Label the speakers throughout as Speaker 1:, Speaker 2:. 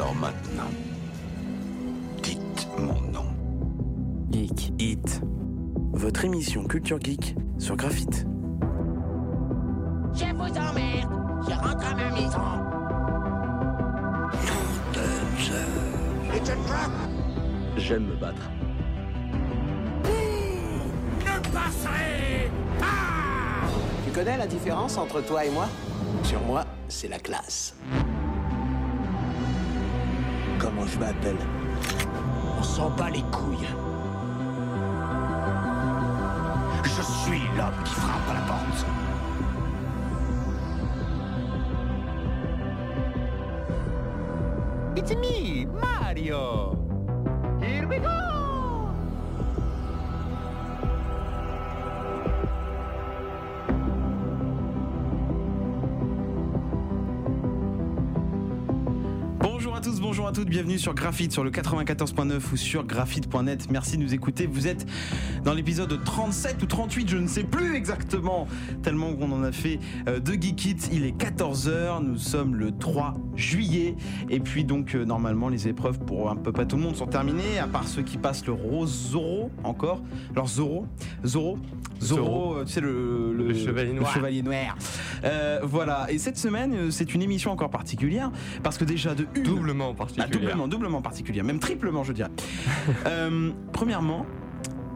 Speaker 1: Alors maintenant, dites mon nom.
Speaker 2: Geek Hit. Votre émission Culture Geek sur Graphite.
Speaker 3: Je vous emmerde. Je rentre à ma maison. It's a trap.
Speaker 4: J'aime me battre.
Speaker 3: Ne passerez pas.
Speaker 5: Tu connais la différence entre toi et moi? Sur moi, c'est la classe. Je m'appelle
Speaker 3: On s'en bat les couilles. Je suis l'homme qui frappe à la porte.
Speaker 6: It's me, Mario.
Speaker 7: À toutes, bienvenue sur Graphite sur le 94.9 ou sur graphite.net. Merci de nous écouter. Vous êtes dans l'épisode 37 ou 38, je ne sais plus exactement, tellement qu'on en a fait euh, de Geek It. Il est 14h, nous sommes le 3 juillet. Et puis donc, euh, normalement, les épreuves pour un peu pas tout le monde sont terminées, à part ceux qui passent le rose Zoro encore. Alors Zoro, Zoro, Zoro, euh, tu sais, le,
Speaker 8: Le chevalier noir.
Speaker 7: le chevalier noir. Euh, voilà, et cette semaine, euh, c'est une émission encore particulière, parce que déjà de une,
Speaker 8: Doublement
Speaker 7: ah,
Speaker 8: particulier.
Speaker 7: doublement, doublement particulière, même triplement, je dirais. Premièrement,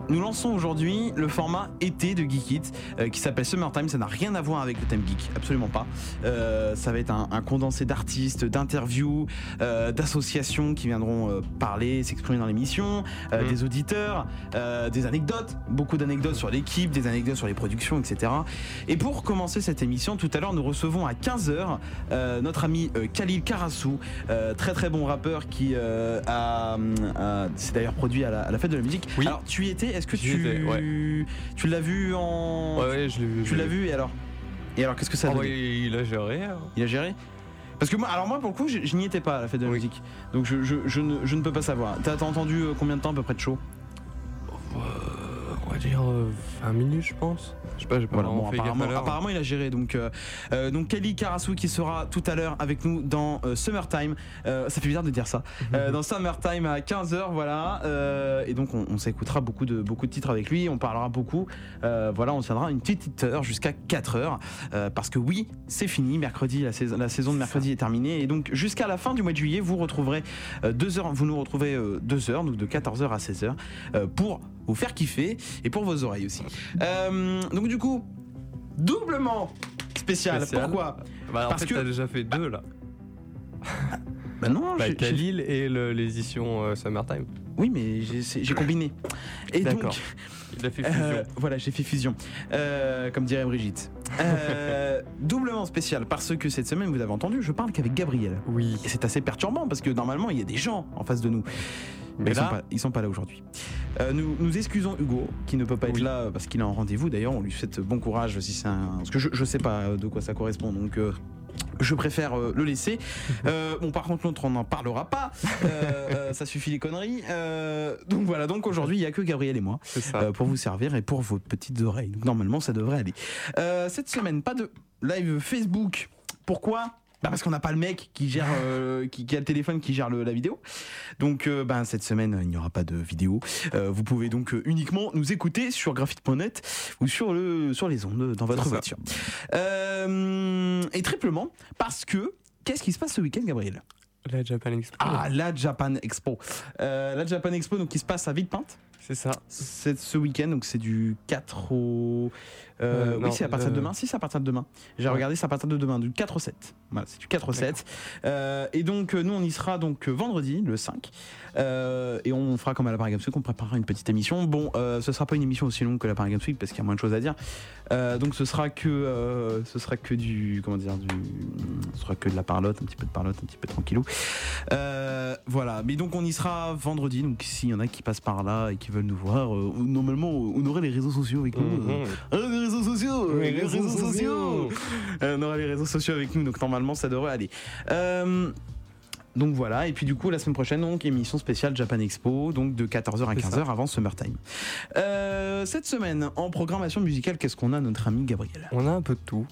Speaker 7: nous lançons aujourd'hui le format été de Geek It euh, qui s'appelle Summertime. Ça n'a rien à voir avec le thème geek, absolument pas. Euh, ça va être un, un condensé d'artistes, d'interviews, euh, d'associations qui viendront euh, parler, s'exprimer dans l'émission,
Speaker 8: Mhm.
Speaker 7: des auditeurs, des anecdotes, beaucoup d'anecdotes sur l'équipe, des anecdotes sur les productions, etc. Et pour commencer cette émission, tout à l'heure, nous recevons à 15h euh, notre ami Khalil Karassou, très très bon rappeur qui a, d'ailleurs produit à la, à la fête de la musique.
Speaker 8: Oui.
Speaker 7: Alors tu y étais, est-ce que tu
Speaker 8: étais, ouais.
Speaker 7: tu l'as vu en
Speaker 8: Ouais, ouais, je l'ai vu.
Speaker 7: tu l'as vu et alors? Et alors qu'est-ce que ça a
Speaker 8: ouais,
Speaker 7: donné?
Speaker 8: il a géré. hein.
Speaker 7: Il a géré? Parce que moi, alors moi pour le coup, je, je n'y étais pas à la fête de la
Speaker 8: Oui.
Speaker 7: musique, donc je, ne, je ne peux pas savoir. T'as entendu euh, combien de temps à peu près de show?
Speaker 8: Va dire euh, 20 minutes, je pense. Je sais pas, j'ai pas
Speaker 7: Voilà, bon, apparemment, il a géré. Donc, euh, euh, donc Kelly Karasu qui sera tout à l'heure avec nous dans euh, Summertime. Euh, ça fait bizarre de dire ça. Euh, dans Summertime à 15h, voilà. Euh, et donc, on, on s'écoutera beaucoup de, beaucoup de titres avec lui. On parlera beaucoup. Euh, voilà, on tiendra une petite heure jusqu'à 4h. euh, parce que oui, c'est fini. Mercredi, la saison, la saison de mercredi est terminée. Et donc, jusqu'à la fin du mois de juillet, vous retrouverez euh, deux heures. Vous nous retrouverez euh, deux heures, donc de 14h à 16h, euh, pour vous faire kiffer et pour vos oreilles aussi. Euh, donc, du coup, doublement spécial.
Speaker 8: Spécial.
Speaker 7: Pourquoi?
Speaker 8: Bah, en
Speaker 7: parce
Speaker 8: fait,
Speaker 7: que-
Speaker 8: t'as déjà fait deux là.
Speaker 7: Bah non,
Speaker 8: Bah, Khalil et l'édition euh, Summertime.
Speaker 7: Oui, mais j'ai combiné. Et donc.
Speaker 8: Il a fait fusion.
Speaker 7: euh, voilà, j'ai fait fusion, Euh, comme dirait Brigitte. Euh, doublement spécial parce que cette semaine, vous avez entendu, je parle qu'avec Gabriel.
Speaker 8: Oui.
Speaker 7: Et c'est assez perturbant parce que normalement, il y a des gens en face de nous. Mais
Speaker 8: Mais
Speaker 7: ils, sont pas, ils sont pas là aujourd'hui. Euh, nous, nous excusons Hugo, qui ne peut pas être là parce qu'il est en rendez-vous. D'ailleurs, on lui souhaite bon courage si c'est un. Parce que je, je sais pas de quoi ça correspond, donc. euh, je préfère euh, le laisser. Euh, bon, par contre, l'autre, on n'en parlera pas. Euh, ça suffit les conneries. Donc voilà. Donc aujourd'hui, il y a que Gabriel et moi pour vous servir et pour vos petites oreilles. Donc normalement, ça devrait aller. Cette semaine, pas de live Facebook. Pourquoi? Bah parce qu'on n'a pas le mec qui gère, euh, qui, qui a le téléphone qui gère le- la vidéo. Donc, euh, ben, cette semaine, il n'y aura pas de vidéo. Euh, vous pouvez donc euh, uniquement nous écouter sur graphite.net ou sur le sur les ondes dans votre voiture. Euh, et triplement parce que qu'est-ce qui se passe ce week-end, Gabriel?
Speaker 8: La Japan Expo.
Speaker 7: Ah, la Japan Expo. Euh, la Japan Expo, donc qui se passe à Villepinte.
Speaker 8: C'est ça.
Speaker 7: C'est ce week-end, donc c'est du 4 au. Euh,
Speaker 8: Euh,
Speaker 7: oui, c'est à partir de
Speaker 8: euh,
Speaker 7: demain. Si, c'est à partir de demain. J'ai
Speaker 8: Ouais.
Speaker 7: regardé, c'est à partir de demain, du 4 au 7. Voilà, c'est du 4 au 7. Euh, et donc, nous, on y sera donc vendredi, le 5. Euh, et on fera comme à la Paris Games Week, on préparera une petite émission. Bon, ce sera pas une émission aussi longue que la Paris Games Week parce qu'il y a moins de choses à dire. Donc, ce sera que, ce sera que du, comment dire, du, ce sera que de la parlotte, un petit peu de parlotte, un petit peu tranquillou. Voilà. Mais donc, on y sera vendredi. Donc, s'il y en a qui passent par là et qui veulent nous voir, euh, normalement, on aurait les réseaux sociaux avec nous.
Speaker 8: Mhm.
Speaker 7: Ah, les réseaux sociaux
Speaker 8: Les
Speaker 7: Les réseaux,
Speaker 8: réseaux
Speaker 7: sociaux
Speaker 8: sociaux.
Speaker 7: Euh, On aura les réseaux sociaux avec nous, donc normalement ça devrait aller. Euh, donc voilà, et puis du coup la semaine prochaine, donc émission spéciale Japan Expo, donc de 14h à
Speaker 8: C'est
Speaker 7: 15h avant Summertime. Euh, cette semaine, en programmation musicale, qu'est-ce qu'on a notre ami Gabriel?
Speaker 8: On a un peu de tout.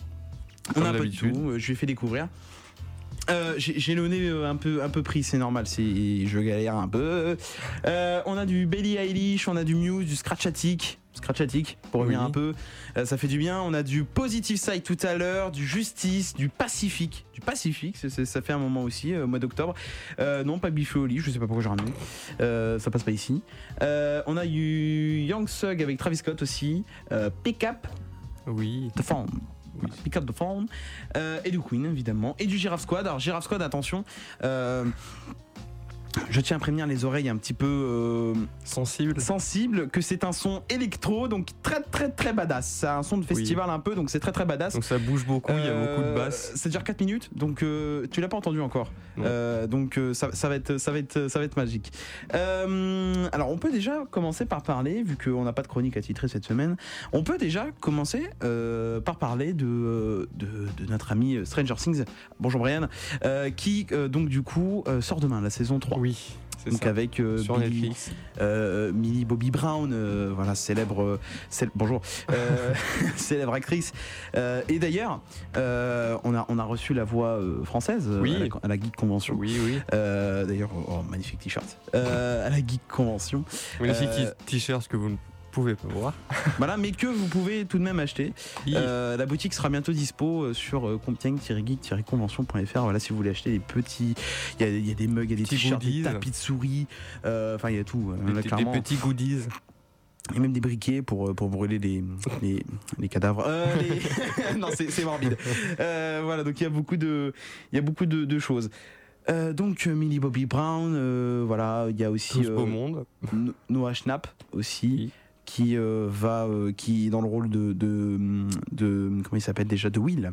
Speaker 7: On a un peu de tout, euh, je lui ai fait découvrir. Euh, j'ai le nez euh, un peu, un peu pris, c'est normal, je galère un peu. Euh, on a du Bailey Eilish, on a du Muse, du Scratchatic. Scratchatic, pour revenir
Speaker 8: Oui.
Speaker 7: un peu, Euh, ça fait du bien. On a du Positive Side tout à l'heure, du Justice, du Pacifique. Du Pacifique, ça fait un moment aussi, euh, mois d'octobre. Non, pas Biffy Oli, je sais pas pourquoi j'ai ramené. Ça passe pas ici. On a eu Young Sug avec Travis Scott aussi. Pick Up
Speaker 8: Oui.
Speaker 7: Phone. Pick Up the Phone. Euh, et du Queen, évidemment. Et du Giraffe Squad. Alors, Giraffe Squad, attention. euh, je tiens à prévenir les oreilles un petit peu euh,
Speaker 8: Sensible.
Speaker 7: sensibles que c'est un son électro, donc très très très badass. C'est un son de festival un peu, donc c'est très très badass.
Speaker 8: Donc ça bouge beaucoup, il y a beaucoup de
Speaker 7: Euh,
Speaker 8: basses.
Speaker 7: Ça dure 4 minutes, donc euh, tu l'as pas entendu encore. Euh, donc euh, ça, ça va être, ça, va être, ça va être magique. Euh, alors on peut déjà commencer par parler, vu qu'on n'a pas de chronique à titrer cette semaine, on peut déjà commencer euh, par parler de, de, de notre ami Stranger Things. Bonjour Brian, euh, qui euh, donc du coup euh, sort demain la saison 3.
Speaker 8: Oui, c'est
Speaker 7: Donc
Speaker 8: ça.
Speaker 7: avec euh,
Speaker 8: Sur
Speaker 7: Billy-
Speaker 8: Netflix.
Speaker 7: euh, Millie Bobby Brown, euh, voilà célèbre, cél- bonjour, euh, célèbre actrice. Et d'ailleurs, on a on a reçu la voix française
Speaker 8: Oui.
Speaker 7: à, la, à la Geek Convention.
Speaker 8: Oui, oui.
Speaker 7: D'ailleurs, oh, magnifique t-shirt. À la Geek Convention.
Speaker 8: Magnifique t-shirt que vous ne pouvez pas voir.
Speaker 7: voilà, mais que vous pouvez tout de même acheter. Euh, la boutique sera bientôt dispo euh, sur euh, compiègne-geek-convention.fr. Voilà, si vous voulez acheter des petits. Il y a, il y a des mugs, il y a des t-shirts, des tapis de souris. euh, Enfin, il y a tout. euh,
Speaker 8: Des-
Speaker 7: là,
Speaker 8: des, petits goodies.
Speaker 7: Et même des briquets pour, pour brûler les, les, les cadavres. Euh, les- non, c'est morbide. Euh, voilà, donc il y a beaucoup de, il y a beaucoup de, de choses. Euh, donc Millie Bobby Brown, voilà, il y a aussi
Speaker 8: Tout ce beau monde.
Speaker 7: No- Noah Schnapp aussi,
Speaker 8: Oui.
Speaker 7: Qui euh, va, euh, qui est dans le rôle de, de, de- comment il s'appelle déjà, de Will.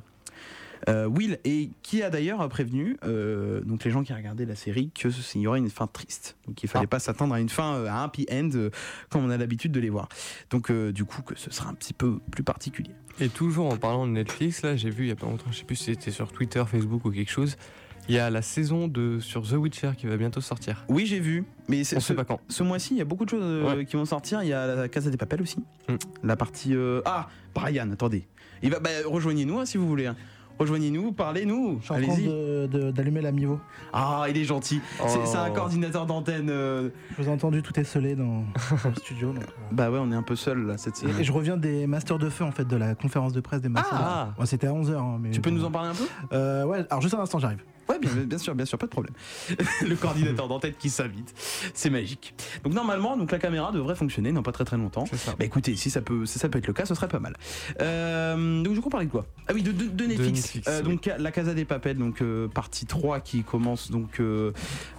Speaker 7: Euh, Will et qui a d'ailleurs prévenu euh, donc les gens qui regardaient la série que il y aurait une fin triste donc il fallait pas s'attendre à une fin euh, à un happy end comme on a l'habitude de les voir donc du coup que ce sera un petit peu plus particulier
Speaker 8: Et toujours en parlant de Netflix, là, j'ai vu il y a pas longtemps, je sais plus si c'était sur Twitter, Facebook ou quelque chose. Il y a la saison de sur The Witcher qui va bientôt sortir.
Speaker 7: oui j'ai vu mais c'est-
Speaker 8: On
Speaker 7: ce,
Speaker 8: sait pas quand.
Speaker 7: ce mois-ci il y a beaucoup de choses euh,
Speaker 8: Ouais.
Speaker 7: qui vont sortir il y a la Casa des Papels aussi
Speaker 8: Mm.
Speaker 7: la partie euh, ah Brian attendez il va bah, rejoignez-nous hein, si vous voulez hein. rejoignez-nous parlez-nous
Speaker 9: Je suis en train
Speaker 7: allez-y
Speaker 9: de- de- d'allumer la Mivo.
Speaker 7: ah il est gentil C'est- c'est un
Speaker 8: Oh.
Speaker 7: coordinateur d'antenne euh,
Speaker 9: Je vous ai entendu, tout est scellé dans, dans le studio. donc, euh.
Speaker 7: bah ouais on est un peu seul là cette
Speaker 9: Et,
Speaker 7: semaine
Speaker 9: et je reviens des Masters de Feu, en fait, de la conférence de presse des Masters.
Speaker 8: Ah.
Speaker 9: Ouais, C'était à 11h. mais
Speaker 7: tu peux
Speaker 9: bon.
Speaker 7: nous en parler un peu?
Speaker 9: Euh, Ouais, alors juste un instant, j'arrive.
Speaker 7: Ouais, bien, bien sûr, bien sûr, pas de problème. le coordinateur d'antenne qui s'invite, c'est magique. Donc normalement, donc la caméra devrait fonctionner dans pas très très longtemps.
Speaker 8: C'est ça.
Speaker 7: Bah écoutez, si ça peut, si ça peut être le cas, ce serait pas mal. Euh, donc du coup, on parlait de quoi? Ah oui, de, de, de Netflix.
Speaker 8: Netflix,
Speaker 7: Euh,
Speaker 8: oui.
Speaker 7: Donc la Casa des Papels, donc euh, partie 3 qui commence donc, euh,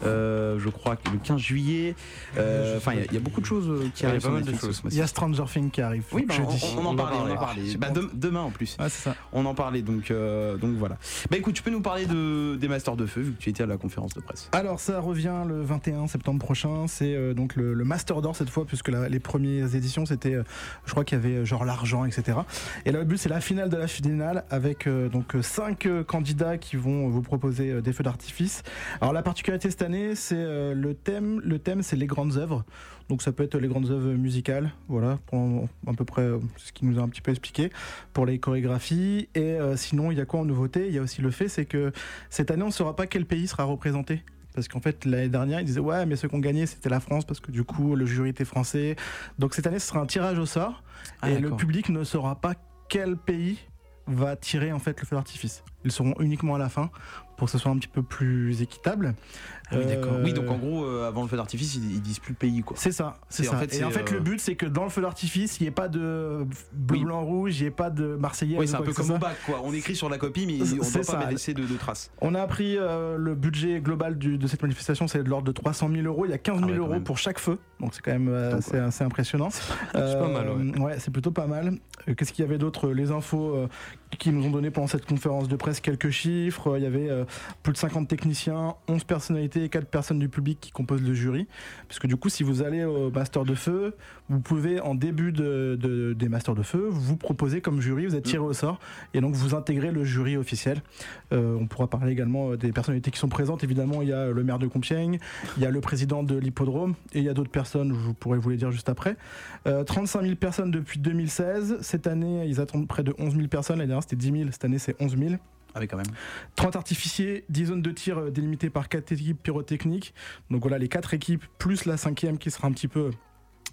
Speaker 7: euh, je crois que le 15 juillet. Euh, Enfin, il y a- il y, a beaucoup de choses qui
Speaker 8: Il y a
Speaker 7: arrivent
Speaker 8: pas mal de choses.
Speaker 9: Il y a Stranger Things qui arrive.
Speaker 7: Oui, bah, on, on en
Speaker 8: On en
Speaker 7: parlait, on en
Speaker 8: parlait.
Speaker 9: Ah,
Speaker 7: Bah, demain en plus.
Speaker 9: C'est ça.
Speaker 7: On en parlait donc, euh, donc voilà. Bah écoute, tu peux nous parler de, des Masters de Feu vu que tu étais à la conférence de presse.
Speaker 9: Alors ça revient le 21 septembre prochain, c'est euh, donc le, Master d'or cette fois puisque les premières éditions c'était, euh, je crois qu'il y avait euh, genre l'argent etc. Et là le but c'est la finale de la finale avec donc euh, cinq euh, candidats qui vont vous proposer des feux d'artifice. Alors la particularité cette année c'est le thème, le thème c'est les grandes œuvres. Donc ça peut être les grandes œuvres musicales, voilà, pour à peu près euh, ce qui nous a un petit peu expliqué pour les chorégraphies. Et euh, sinon il y a quoi en nouveauté? Il y a aussi le fait c'est que cette année on ne saura pas quel pays sera représenté. Parce qu'en fait, l'année dernière, ils disaient ouais, mais ceux qui ont gagné, c'était la France parce que du coup, le jury était français. Donc cette année, ce sera un tirage au sort
Speaker 7: Ah,
Speaker 9: et le public ne saura pas quel pays va tirer en fait le feu d'artifice. Ils seront uniquement à la fin pour que ce soit un petit peu plus équitable.
Speaker 7: Ah oui, d'accord.
Speaker 9: Euh,
Speaker 7: Oui, donc en gros, euh, avant le feu d'artifice, ils, ils disent plus le pays, quoi.
Speaker 9: C'est ça, c'est
Speaker 7: C'est- en
Speaker 9: ça.
Speaker 7: fait,
Speaker 9: et en fait,
Speaker 7: euh,
Speaker 9: le but, c'est que dans le feu d'artifice, il n'y ait pas de bleu,
Speaker 7: Oui.
Speaker 9: blanc, rouge, il n'y ait pas de Marseillais.
Speaker 7: Oui,
Speaker 9: ou
Speaker 7: c'est un peu comme au bac, quoi. On écrit sur la copie, mais on ne
Speaker 9: ça.
Speaker 7: pas laisser de, de traces.
Speaker 9: On a appris euh, le budget global du- de cette manifestation, c'est de l'ordre de 300 000 euros. Il y a 15 000
Speaker 7: Ah ouais,
Speaker 9: euros
Speaker 7: même.
Speaker 9: pour chaque feu, donc c'est quand même euh, c'est assez impressionnant.
Speaker 8: C'est pas mal, ouais.
Speaker 9: c'est plutôt pas mal. Euh, Qu'est-ce qu'il y avait d'autre Les infos euh, qui nous ont donné pendant cette conférence de presse quelques chiffres? Euh, Il y avait euh, plus de 50 techniciens, 11 personnalités et 4 personnes du public qui composent le jury. Puisque du coup, si vous allez au Master de Feu, vous pouvez en début de, de- des Masters de Feu vous proposer comme jury, vous êtes tiré au sort et donc vous intégrez le jury officiel. Euh, on pourra parler également euh, des personnalités qui sont présentes. Évidemment, il y a le maire de Compiègne, il y a le président de l'hippodrome et il y a d'autres personnes, je pourrais vous les dire juste après. Euh, 35 000 personnes depuis 2016. Cette année, ils attendent près de 11 000 personnes. L'année dernière, c'était 10 000. Cette année, c'est 11 000.
Speaker 7: Ah oui, quand même.
Speaker 9: 30 artificiers, 10 zones de tir euh, délimitées par 4 équipes pyrotechniques. Donc voilà, les 4 équipes, plus la cinquième qui sera un petit peu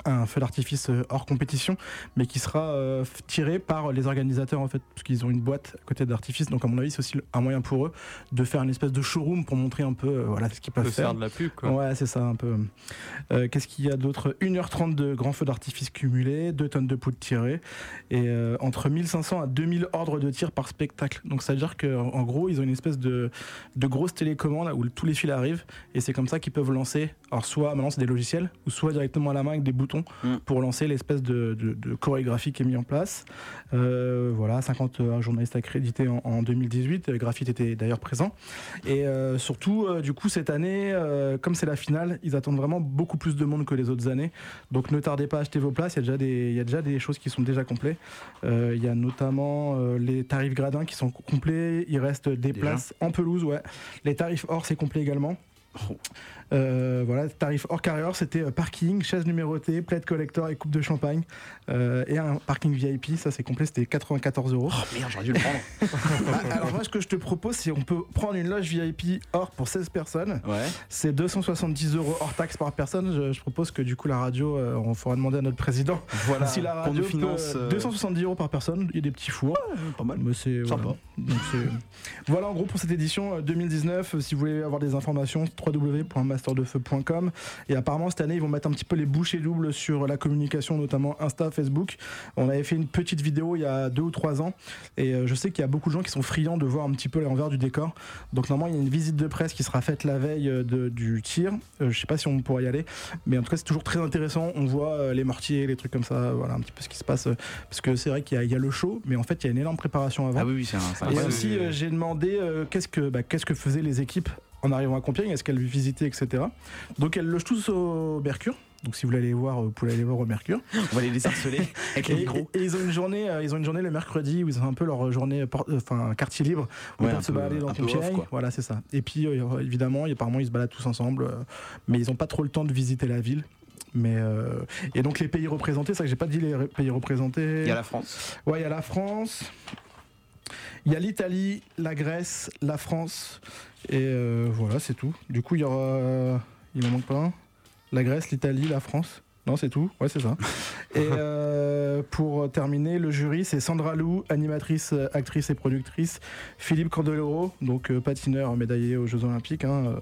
Speaker 9: un feu d'artifice euh, hors compétition, mais qui sera euh, tiré par les organisateurs en fait, parce qu'ils ont une boîte à côté d'artifice. Donc à mon avis, c'est aussi un moyen pour eux de faire une espèce de showroom pour montrer un peu euh, voilà ce qu'ils peuvent faire.
Speaker 8: faire de la pub, quoi.
Speaker 9: Ouais, c'est ça, un peu. Euh, Qu'est-ce qu'il y a d'autre? 1h30 de grands feux d'artifice cumulés, 2 tonnes de poudre tirée, et entre 1500 à 2000 ordres de tir par spectacle. Donc, ça veut dire qu'en en gros, ils ont une espèce de, de grosse télécommande où tous les fils arrivent, et c'est comme ça qu'ils peuvent lancer. Alors, soit maintenant, c'est des logiciels, ou soit directement à la main avec des boutons
Speaker 7: Mm.
Speaker 9: pour lancer l'espèce de, de- de chorégraphie qui est mise en place. Euh, voilà, 50 euh, journalistes accrédités en, en 2018. Euh, Graphite était d'ailleurs présent. Et euh, surtout, du coup, cette année, comme c'est la finale, ils attendent vraiment beaucoup plus de monde que les autres années. Donc ne tardez pas à acheter vos places. Il y a déjà des, il y a déjà des choses qui sont déjà complètes. Il y a notamment les tarifs gradins qui sont complets. Il reste des
Speaker 7: Déjà
Speaker 9: places en pelouse. Ouais. Les tarifs hors, c'est complet également. Euh, voilà, tarif hors carrière, c'était euh, parking, chaise numérotée, plaid collector et coupe de champagne. Euh, et un parking VIP, ça c'est complet, c'était 94 euros.
Speaker 7: Oh merde, j'aurais dû le prendre.
Speaker 9: Ah, Alors moi ce que je te propose c'est on peut prendre une loge VIP hors pour 16 personnes.
Speaker 7: Ouais.
Speaker 9: C'est 270 euros hors taxe par personne. Je, je propose que du coup la radio, euh, on fera demander à notre président
Speaker 7: Voilà.
Speaker 9: si la radio
Speaker 7: finance.
Speaker 9: peut-
Speaker 7: euh,
Speaker 9: 270 euros par personne. Il y a des petits fours.
Speaker 7: pas mal.
Speaker 9: Mais c'est
Speaker 7: Sympa.
Speaker 9: voilà. Donc, voilà en gros pour cette édition euh, 2019. euh, Si vous voulez avoir des informations, www.masterdefeu.com. Et apparemment cette année ils vont mettre un petit peu les bouchées doubles sur la communication, notamment Insta, Facebook. On avait fait une petite vidéo il y a deux ou trois ans et euh, je sais qu'il y a beaucoup de gens qui sont friands de voir un petit peu l'envers du décor. Donc normalement il y a une visite de presse qui sera faite la veille euh, de- du tir. Euh, je sais pas si on pourra y aller, mais en tout cas c'est toujours très intéressant. On voit les mortiers, les trucs comme ça, voilà un petit peu ce qui se passe. parce que c'est vrai qu'il y, a- il y a le show, mais en fait il y a une énorme préparation avant.
Speaker 7: Ah oui, c'est
Speaker 9: Et aussi, j'ai demandé euh, qu'est-ce que bah, qu'est-ce que faisaient les équipes en arrivant à Compiègne, est-ce qu'elles visitaient, etc. Donc elles logent tous au Mercure. Donc si vous voulez aller voir, euh, vous pouvez aller voir au Mercure.
Speaker 7: On va les laisser harceler avec les micros.
Speaker 9: et- et ils ont une journée, euh, ils ont une journée le mercredi où ils ont un peu leur journée, euh, enfin quartier libre, où
Speaker 7: Ouais,
Speaker 9: ils peuvent se balader dans
Speaker 7: off,
Speaker 9: Compiègne.
Speaker 7: quoi.
Speaker 9: Voilà, c'est ça. Et puis euh, évidemment, apparemment, ils se baladent tous ensemble, euh, mais ils n'ont pas trop le temps de visiter la ville. Mais euh, et donc les pays représentés, c'est ça que j'ai pas dit les pays représentés.
Speaker 7: Il y a la France.
Speaker 9: Ouais, il y a la France, il y a l'Italie, la Grèce, la France, et euh, voilà, c'est tout. Du coup, il y aura. Il en manque pas un La Grèce, l'Italie, la France. Non, c'est tout. Ouais, c'est ça. Et euh, pour terminer, le jury, c'est Sandra Lou, animatrice, actrice et productrice. Philippe Candeloro, donc euh, patineur médaillé aux Jeux Olympiques. hein,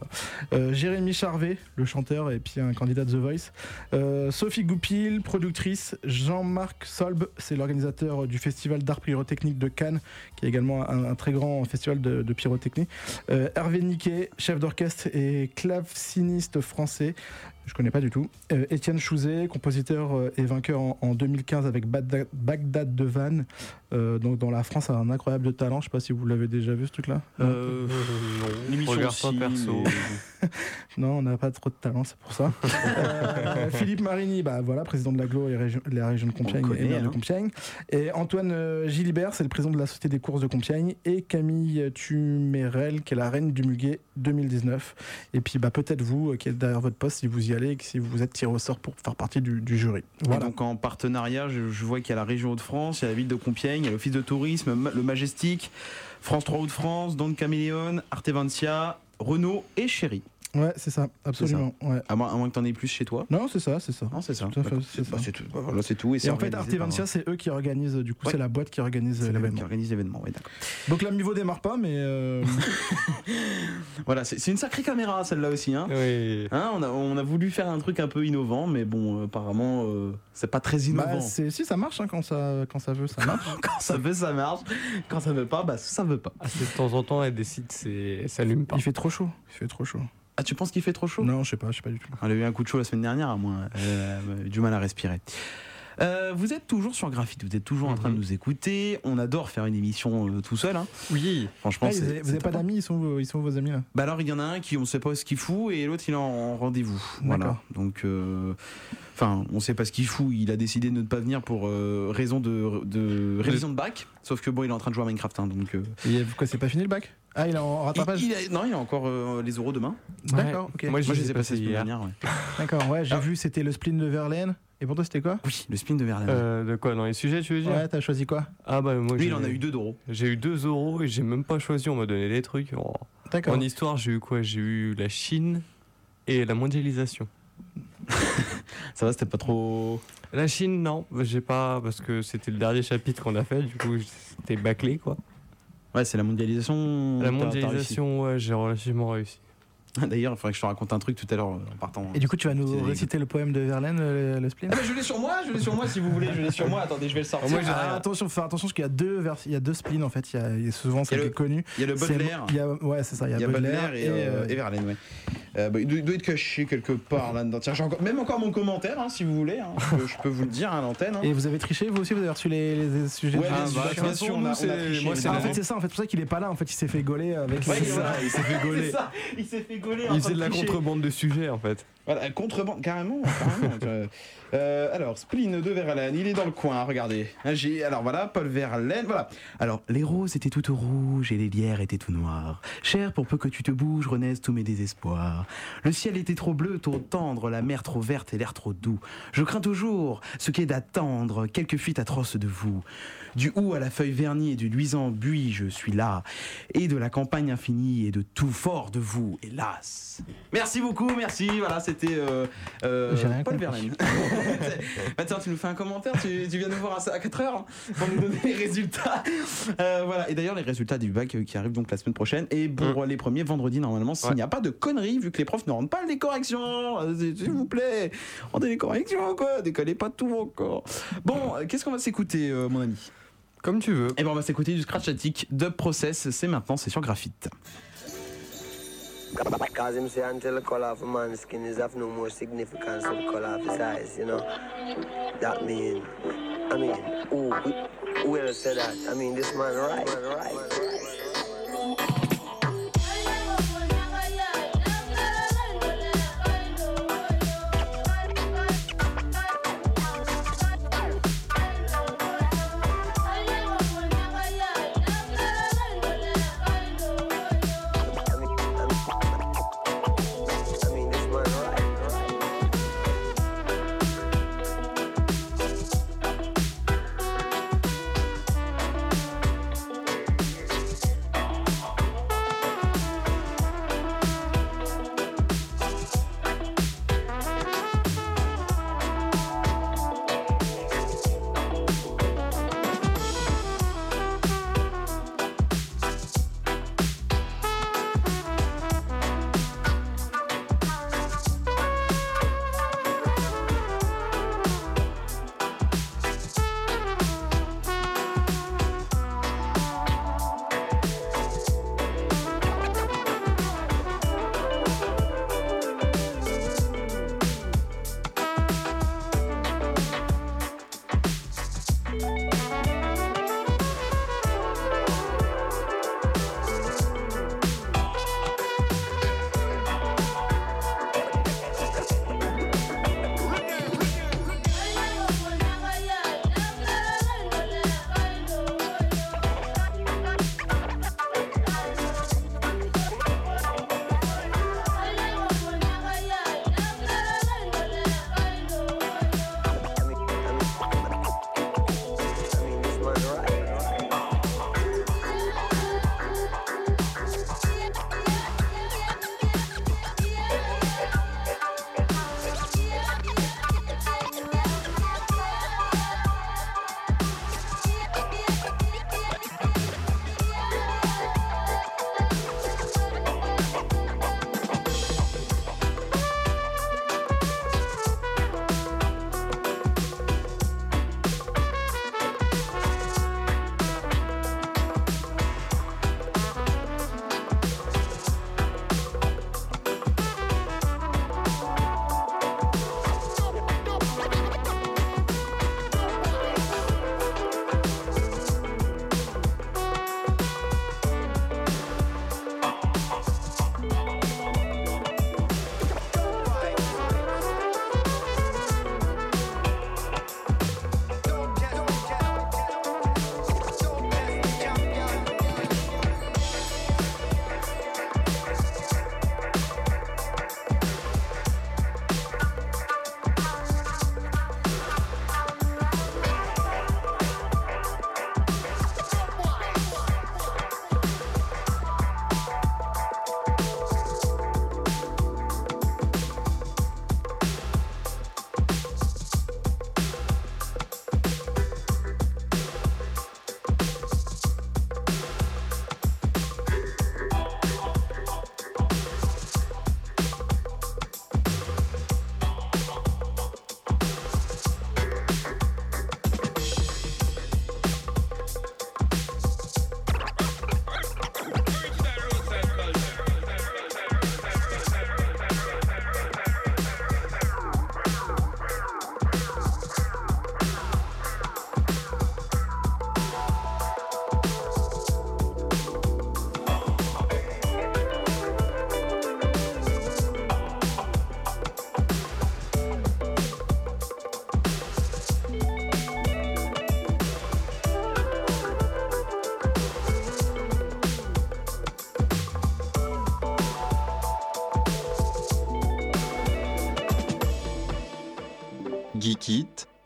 Speaker 9: euh, Jérémy Charvet, le chanteur et puis un candidat de The Voice. Sophie Goupil, productrice. Jean-Marc Solb, c'est l'organisateur du festival d'art pyrotechnique de Cannes, qui est également un, un très grand festival de, de pyrotechnie. Hervé Niquet, chef d'orchestre et claveciniste français. Je connais pas du tout. Euh, Étienne Chouzet, compositeur euh, et vainqueur en, en 2015 avec Bagdad, Bagdad de Vannes. Euh, donc dans la France, a un incroyable de talent. Je sais pas si vous l'avez déjà vu ce truc-là.
Speaker 7: Euh,
Speaker 8: non,
Speaker 7: l'émission
Speaker 8: regarde-toi
Speaker 7: aussi,
Speaker 8: perso.
Speaker 7: mais-
Speaker 9: Non, on n'a pas trop de talent, c'est pour ça. Euh, Philippe Marini, bah voilà, président de l'aglo et la région de Compiègne
Speaker 7: connaît,
Speaker 9: et maire de
Speaker 7: hein.
Speaker 9: Compiègne. Et Antoine Gilibert, c'est le président de la Société des courses de Compiègne. Et Camille Tumérel, qui est la reine du muguet 2019. Et puis bah, peut-être vous, qui êtes derrière votre poste, si vous y allez et que si vous êtes tiré au sort pour faire partie du, du jury.
Speaker 7: Et donc en partenariat, je, je vois qu'il y a la région Hauts-de-France, il y a la ville de Compiègne, il y a l'office de tourisme, le Majestic, France 3 Hauts-de-France, Don Caméléon, Artevancia, Renault et Chéri.
Speaker 9: Ouais, c'est ça, absolument. Ouais.
Speaker 7: À moins, à moins que t'en aies plus chez toi.
Speaker 9: Non, c'est ça, c'est ça.
Speaker 7: Non, c'est ça.
Speaker 9: Tout à fait,
Speaker 7: D'accord.
Speaker 9: c'est
Speaker 7: Bah,
Speaker 9: ça.
Speaker 7: c'est tout. Bah, voilà, c'est tout.
Speaker 9: Et
Speaker 7: c'est
Speaker 9: en fait, Artevancia, c'est eux qui organisent, du coup,
Speaker 7: Ouais.
Speaker 9: c'est la boîte qui organise
Speaker 7: c'est la boîte
Speaker 9: l'événement.
Speaker 7: qui organise l'événement. Ouais, d'accord.
Speaker 9: Donc la niveau démarre pas, mais euh,
Speaker 7: Voilà, c'est c'est une sacrée caméra celle-là aussi. Hein.
Speaker 8: Oui.
Speaker 7: Hein, on, a, on a voulu faire un truc un peu innovant, mais bon, euh, apparemment, euh, c'est pas très innovant.
Speaker 9: bah, c'est- si ça marche hein, quand ça quand ça veut, ça marche.
Speaker 7: Quand ça veut, ça marche. Quand ça veut pas, bah ça veut pas.
Speaker 8: Ah, c'est de temps en temps, elle décide, c'est, elle s'allume pas.
Speaker 9: Il fait trop chaud. Il fait trop chaud.
Speaker 7: Ah, tu penses qu'il fait trop chaud?
Speaker 9: Non, je sais pas, je sais pas du tout.
Speaker 7: Elle a eu un coup de chaud la semaine dernière, à moins. Elle a eu du mal à respirer. Euh, vous êtes toujours sur Graphite, vous êtes toujours en train de
Speaker 8: Mhm.
Speaker 7: nous écouter. On adore faire une émission euh, tout seul. hein.
Speaker 8: Oui.
Speaker 7: Franchement,
Speaker 9: Ah, vous avez, vous
Speaker 7: c'est
Speaker 9: avez pas
Speaker 7: top.
Speaker 9: d'amis, ils sont, vos- ils sont vos amis là
Speaker 7: Bah alors il y en a un qui on sait pas ce qu'il fout et l'autre il est en rendez-vous. Voilà. Donc euh, enfin on sait pas ce qu'il fout. Il a décidé de ne pas venir pour euh, raison de, de révision de bac. Sauf que bon il est en train de jouer à Minecraft hein, donc. euh,
Speaker 9: Et quoi, c'est pas fini le bac? Ah, il est en rattrapage?
Speaker 7: Il a- non il a encore euh, les euros demain.
Speaker 9: D'accord, ok.
Speaker 8: Moi,
Speaker 7: Moi
Speaker 8: je les ai
Speaker 7: passés
Speaker 8: hier.
Speaker 7: dernière. ouais.
Speaker 9: D'accord, ouais, j'ai
Speaker 7: Ah.
Speaker 9: vu, c'était le spleen de Verlaine. Et pour toi, c'était quoi?
Speaker 7: Oui, le spleen de Verlaine.
Speaker 8: Euh, de quoi? Dans les sujets, tu veux dire?
Speaker 9: Ouais, t'as choisi quoi?
Speaker 8: Ah bah moi
Speaker 7: Lui,
Speaker 8: j'ai
Speaker 7: il en a eu 2 d'euros.
Speaker 8: J'ai eu 2 euros et j'ai même pas choisi, on m'a donné des trucs. Oh.
Speaker 9: D'accord.
Speaker 8: En histoire, j'ai eu quoi? J'ai eu la Chine et la mondialisation.
Speaker 7: Ça va, c'était pas trop.
Speaker 8: La Chine, non, j'ai pas, parce que c'était le dernier chapitre qu'on a fait, du coup c'était bâclé quoi.
Speaker 7: Ouais, c'est la mondialisation.
Speaker 8: La mondialisation, ouais, j'ai relativement réussi.
Speaker 7: D'ailleurs, il faudrait que je te raconte un truc tout à l'heure euh, en partant.
Speaker 9: Et du coup, tu vas nous
Speaker 7: C'est-
Speaker 9: réciter le poème de Verlaine, le, le spleen
Speaker 7: Ah bah, je l'ai sur moi, je l'ai sur moi si vous voulez, je l'ai sur moi. Attendez, je vais le sortir.
Speaker 8: Moi,
Speaker 9: Ah, attention, faut faire attention parce qu'il y a deux vers... il y a deux spleens en fait. Il y a, il y a souvent celle
Speaker 7: le-
Speaker 9: qui est connue.
Speaker 7: Il y a le
Speaker 9: C'est-
Speaker 7: Baudelaire.
Speaker 9: il y a- ouais, c'est ça. Il y a,
Speaker 7: Il y a Baudelaire et,
Speaker 9: euh,
Speaker 7: euh, et Verlaine, ouais. Euh, bah, il, doit, il doit être caché quelque part là-dedans. Tiens, j'ai encore, même encore mon commentaire, hein, si vous voulez. hein. Je, peux, je peux vous le dire à l'antenne. hein.
Speaker 9: Et vous avez triché, vous aussi, vous avez reçu les, les sujets
Speaker 7: Ouais,
Speaker 9: de-
Speaker 7: bien
Speaker 8: Ah, bah,
Speaker 7: bien
Speaker 8: de toute
Speaker 7: sûr,
Speaker 8: façon,
Speaker 7: on a-
Speaker 8: nous,
Speaker 7: on a
Speaker 8: c'est-
Speaker 7: triché,
Speaker 8: moi, c'est
Speaker 9: Ah, en fait, c'est ça, en fait, c'est pour ça qu'il est pas là. En fait, il s'est fait gauler avec
Speaker 7: Ouais,
Speaker 9: les-
Speaker 7: voilà,
Speaker 9: il s'est fait
Speaker 7: c'est
Speaker 9: gauler.
Speaker 7: ça, il s'est fait gauler.
Speaker 8: Il faisait de la contrebande de sujets en fait.
Speaker 7: Voilà, contrebande, carrément. carrément. Euh, alors, spleen de Verlaine, il est dans le coin, regardez. J'ai, alors voilà, Paul Verlaine, voilà. Alors, les roses étaient toutes rouges et les lierres étaient tout noires. Cher, pour peu que tu te bouges, renaissent tous mes désespoirs. Le ciel était trop bleu, trop tendre, la mer trop verte et l'air trop doux. Je crains toujours ce qui est d'attendre, quelque fuite atroce de vous. Du hou à la feuille vernie et du luisant buis, je suis là. Et de la campagne infinie et de tout fort de vous, hélas. Merci beaucoup, merci. Voilà, c'était euh, euh, Paul. Verlaine. tiens, tu nous fais un commentaire, tu, tu viens nous voir à, à 4 heures hein, pour nous donner les résultats. Euh, voilà, et d'ailleurs les résultats du bac euh, qui arrivent donc la semaine prochaine. Et pour les premiers vendredi normalement, s'il
Speaker 8: Ouais.
Speaker 7: n'y a pas de conneries, vu que les profs ne rendent pas les corrections, euh, s'il vous plaît, rendez les corrections quoi, décollez pas tout encore. Bon, qu'est-ce qu'on va s'écouter, euh, mon ami?
Speaker 8: Comme tu veux.
Speaker 7: Eh ben on va s'écouter du Scratch Attic Dub Process, c'est maintenant, c'est sur Graphite.
Speaker 10: Cause him say until the color of a man's skin is of no more significance than the color of his eyes, you know. That mean, I mean, who, who will say that? I mean, this man right, right.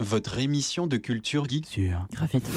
Speaker 11: Votre émission de culture geek
Speaker 12: sur
Speaker 13: Graphite.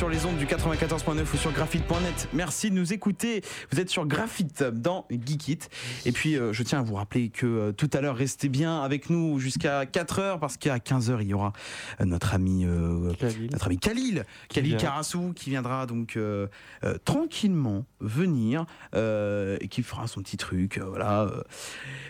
Speaker 7: Sur les ondes du 94.9 ou sur graphite.net. Merci de nous écouter. Vous êtes sur Graphite dans Geekit. Et puis, euh, je tiens à vous rappeler que euh, tout à l'heure, restez bien avec nous jusqu'à 4h parce qu'à 15h, il y aura euh, notre ami, notre ami Khalil, Khalil Karassou, qui viendra donc tranquillement venir et qui fera son petit truc. voilà.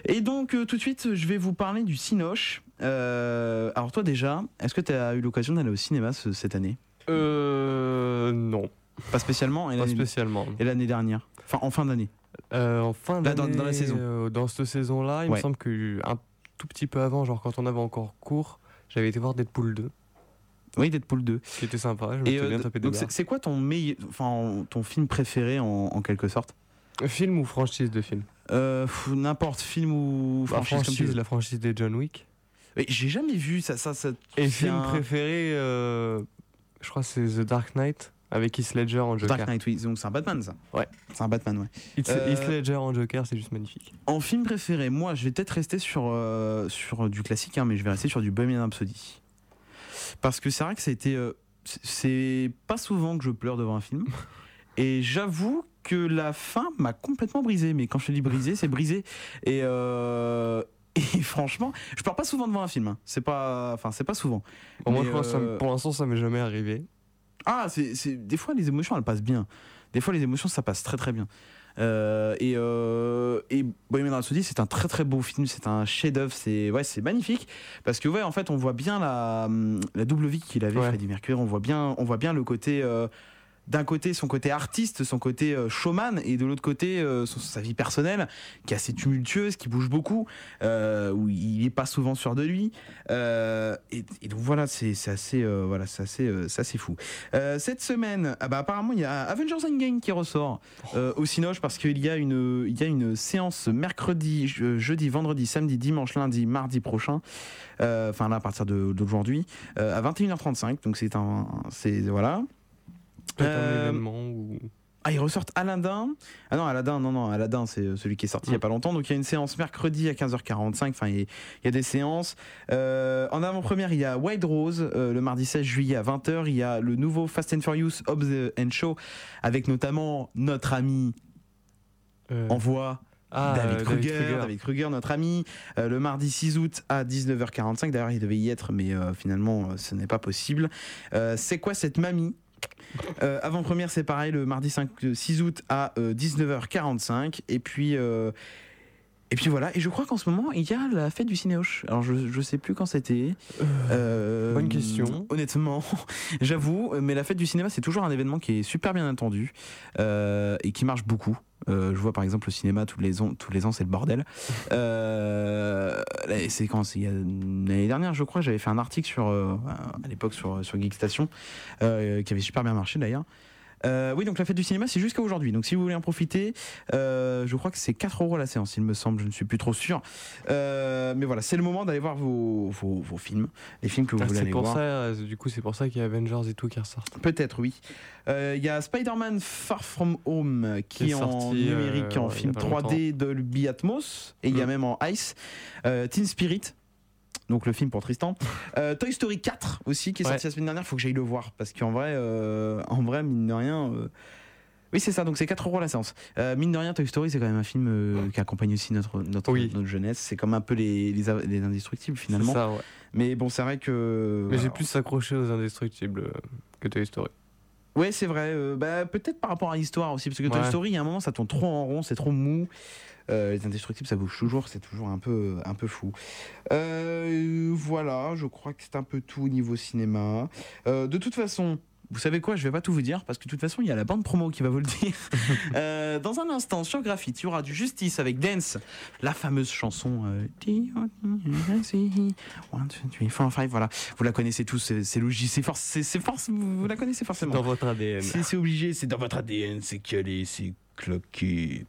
Speaker 7: Et donc, tout de suite, je vais vous parler du Cinoche. alors, toi, déjà, est-ce que tu as eu l'occasion d'aller au cinéma cette année?
Speaker 8: Euh. Non.
Speaker 7: Pas spécialement
Speaker 8: Pas spécialement.
Speaker 7: Et l'année dernière Enfin, en fin d'année
Speaker 8: euh, En fin d'année.
Speaker 7: Dans, la saison
Speaker 8: euh, Dans cette saison-là, il me semble qu'un tout petit peu avant, genre quand on avait encore cours, j'avais été voir Deadpool 2.
Speaker 7: Oui, Deadpool 2.
Speaker 8: Qui était sympa, je me
Speaker 7: euh,
Speaker 8: bien tapé des
Speaker 7: C'est quoi ton, meilleur, enfin, ton film préféré en, quelque sorte?
Speaker 8: Film ou franchise de film?
Speaker 7: Euh, N'importe, film ou
Speaker 8: franchise. franchise la franchise des John Wick.
Speaker 7: J'ai jamais vu ça. ça, ça
Speaker 8: Et film préféré, je crois que c'est The Dark Knight avec Heath Ledger en Joker.
Speaker 7: Dark Knight, oui, donc c'est un Batman ça.
Speaker 8: Ouais.
Speaker 7: C'est un Batman, ouais.
Speaker 8: Heath, euh, Ledger en Joker, c'est juste magnifique.
Speaker 7: En film préféré, moi, je vais peut-être rester sur, euh, sur du classique, hein, mais je vais rester sur du Bohemian Rhapsody. Parce que c'est vrai que ça a été. Euh, c'est- pas souvent que je pleure devant un film. Et j'avoue que la fin m'a complètement brisé. Mais quand je te dis brisé, c'est brisé. Et, euh, et franchement, je pleure pas souvent devant un film. hein. C'est pas, enfin, c'est pas souvent. Mais,
Speaker 8: je que ça
Speaker 7: euh,
Speaker 8: pour l'instant, ça m'est jamais arrivé.
Speaker 7: Ah, c'est, c'est- des fois les émotions elles passent bien. Des fois les émotions ça passe très très bien. Euh, et euh, et Bohemian Rhapsody c'est un très très beau film, c'est un chef-d'œuvre, c'est ouais c'est magnifique parce que ouais en fait on voit bien la, hum, la double vie qu'il avait
Speaker 8: Ouais.
Speaker 7: Freddie Mercury, on voit bien on voit bien le côté euh, d'un côté son côté artiste, son côté euh, showman, et de l'autre côté euh, sa vie personnelle, qui est assez tumultueuse, qui bouge beaucoup, euh, où il est pas souvent sûr de lui. Et, donc voilà, c'est assez, voilà, c'est assez, assez fou. Cette semaine, ah bah, apparemment, il y a Avengers Endgame qui ressort au Cinoche parce qu'il y, a une- séance mercredi, je- jeudi, vendredi, samedi, dimanche, lundi, mardi prochain. Enfin là, à partir d'aujourd'hui, à 21h35. Donc c'est un, voilà. Euh,
Speaker 8: un événement ou.
Speaker 7: Ah, ils ressortent Aladdin. Ah non, Aladdin, non, non, Aladdin, c'est euh, celui qui est sorti il y a pas longtemps. Donc il y a une séance mercredi à 15h45. Enfin, il y a- il y, a des séances. Euh, en avant-première, il y a Wild Rose euh, le mardi 16 juillet à 20h. Il y a le nouveau Fast and Furious of the End Show avec notamment notre ami
Speaker 8: Euh,
Speaker 7: en voix.
Speaker 8: ah,
Speaker 7: David Kruger,
Speaker 8: Kruger.
Speaker 7: David Kruger, notre ami, euh, le mardi 6 août à 19h45. D'ailleurs, il devait y être, mais euh, finalement, euh, ce n'est pas possible. C'est quoi cette mamie Euh, Avant-première, c'est pareil, le mardi 5, euh, 6 août à euh, 19h45. Et puis. Euh, et puis voilà, et je crois qu'en ce moment, il y a la fête du cinéoche. Alors je, je sais plus quand c'était. Euh,
Speaker 8: bonne question.
Speaker 7: Honnêtement, j'avoue, mais la fête du cinéma, c'est toujours un événement qui est super bien attendu euh, et qui marche beaucoup. Euh, je vois par exemple le cinéma tous les ans, tous les ans c'est le bordel. Euh, c'est quand c'est l'année dernière, je crois, j'avais fait un article sur euh, à l'époque sur sur Geek Station euh, qui avait super bien marché d'ailleurs. Euh, oui, donc la fête du cinéma, c'est jusqu'à aujourd'hui. Donc si vous voulez en profiter, euh, je crois que c'est 4 euros la séance, il me semble, je ne suis plus trop sûr. Euh, mais voilà, c'est le moment d'aller voir vos, vos, vos films, les films que vous
Speaker 8: Ah,
Speaker 7: voulez aller
Speaker 8: pour
Speaker 7: voir.
Speaker 8: ça, du coup, c'est pour ça qu'il y a Avengers et tout qui ressortent.
Speaker 7: Peut-être, oui. Il y a Spider-Man Far From Home qui,
Speaker 8: Qui
Speaker 7: est en numérique en
Speaker 8: ouais,
Speaker 7: film
Speaker 8: il y a pas
Speaker 7: 3D Dolby Atmos et il y a même en Ice. Teen Spirit. Donc le film pour Tristan. Euh, Toy Story 4 aussi qui est
Speaker 8: Ouais.
Speaker 7: sorti la semaine dernière. Faut que j'aille le voir parce qu'en vrai, euh, en vrai mine de rien. euh, Oui, c'est ça, donc c'est 4 euros la séance. Mine de rien, Toy Story, c'est quand même un film qui accompagne aussi notre, notre,
Speaker 8: Oui.
Speaker 7: notre jeunesse. C'est comme un peu les, les, les indestructibles finalement.
Speaker 8: C'est ça, ouais.
Speaker 7: Mais bon, c'est vrai que.
Speaker 8: Mais j'ai plus accroché aux indestructibles que Toy Story.
Speaker 7: Ouais, c'est vrai. euh, bah, peut-être par rapport à l'histoire aussi, parce que Toy. Story, il y a un moment, ça tourne trop en rond, c'est trop mou. Euh, les indestructibles, ça bouge toujours, c'est toujours un peu, un peu fou. Euh, voilà, je crois que c'est un peu tout au niveau cinéma. Euh, de toute façon. Vous savez quoi, je vais pas tout vous dire parce que de toute façon il y a la bande promo qui va vous le dire. Euh, dans un instant sur Graphite, il y aura du Justice avec Dance, la fameuse chanson. euh, One, two, three, four, five, voilà, vous la connaissez tous, c'est logique, c'est force, c'est force, vous la connaissez forcément.
Speaker 8: Dans votre ADN.
Speaker 7: C'est c'est obligé, c'est dans votre ADN, c'est calé, c'est cloqué.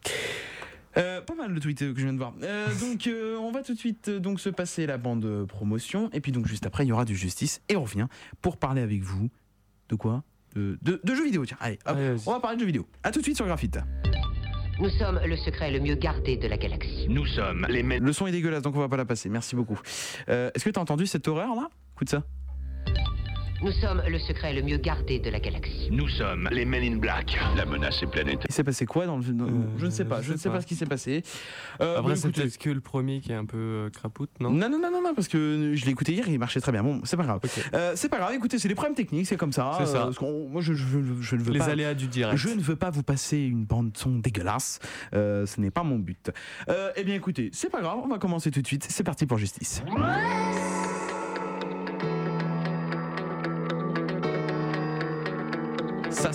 Speaker 7: Euh, pas mal le tweet que je viens de voir. Euh, donc euh, on va tout de suite euh, donc se passer la bande promotion et puis donc juste après il y aura du justice et on revient pour parler avec vous de quoi? De, de, de jeux vidéo. Tiens, allez, hop,
Speaker 8: Allez,
Speaker 7: on va parler de jeux vidéo. À tout de suite sur Graphite.
Speaker 3: Nous sommes le secret le mieux gardé de la galaxie.
Speaker 1: Nous sommes les mêmes.
Speaker 7: Le son est dégueulasse donc on va pas la passer. Merci beaucoup. Euh, Est-ce que t'as entendu cette horreur là? Écoute ça.
Speaker 3: Nous sommes le secret le mieux gardé de la galaxie.
Speaker 1: Nous sommes les Men in Black. La menace est planétaire.
Speaker 7: Il s'est passé quoi dans le dans-
Speaker 8: Euh,
Speaker 7: Je ne sais pas. Je,
Speaker 8: je
Speaker 7: ne
Speaker 8: sais
Speaker 7: pas.
Speaker 8: pas.
Speaker 7: ce qui s'est passé. Euh,
Speaker 8: Après, c'est peut-être que le premier qui est un peu euh, crapoute, non?
Speaker 7: Non, non, non, non, non, parce que je l'ai écouté hier, il marchait très bien. Bon, c'est pas grave. Euh, c'est pas grave, écoutez, c'est des problèmes techniques, c'est comme ça.
Speaker 8: C'est ça.
Speaker 7: parce moi, je, je- je ne veux
Speaker 8: Les
Speaker 7: pas.
Speaker 8: aléas du direct.
Speaker 7: Je ne veux pas vous passer une bande son dégueulasse. Euh, ce n'est pas mon but. Euh, eh bien, écoutez, c'est pas grave, on va commencer tout de suite. C'est parti pour Justice. Ça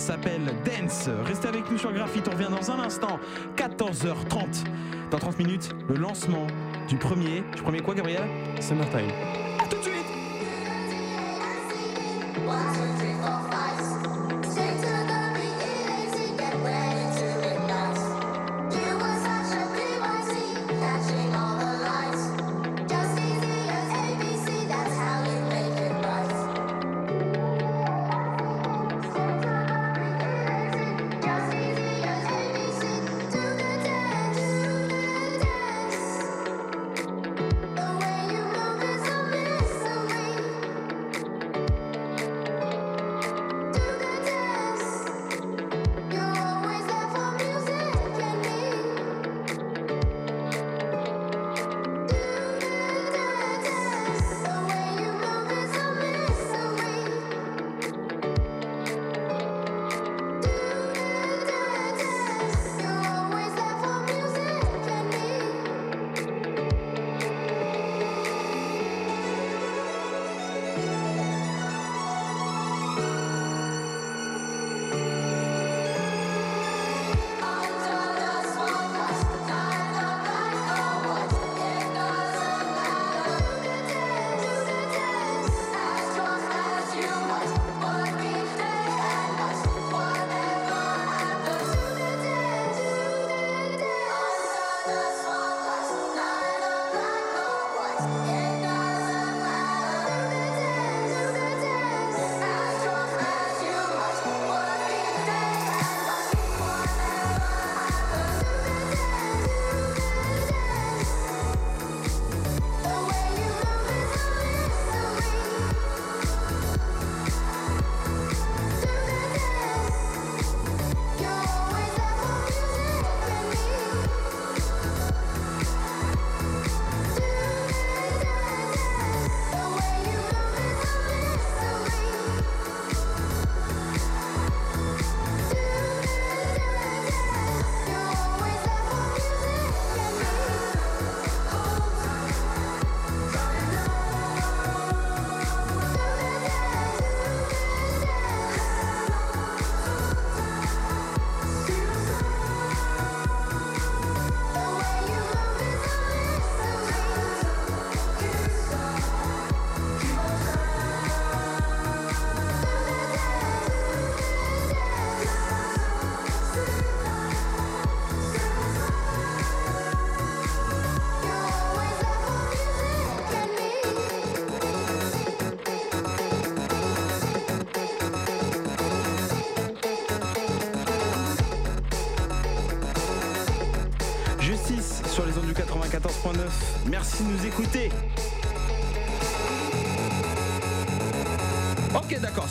Speaker 7: s'appelle Dance. Restez avec nous sur Graphite, on revient dans un instant. 14h30. Dans 30 minutes, le lancement du premier. Du premier quoi, Gabriel?
Speaker 8: Summertime.
Speaker 7: À tout de suite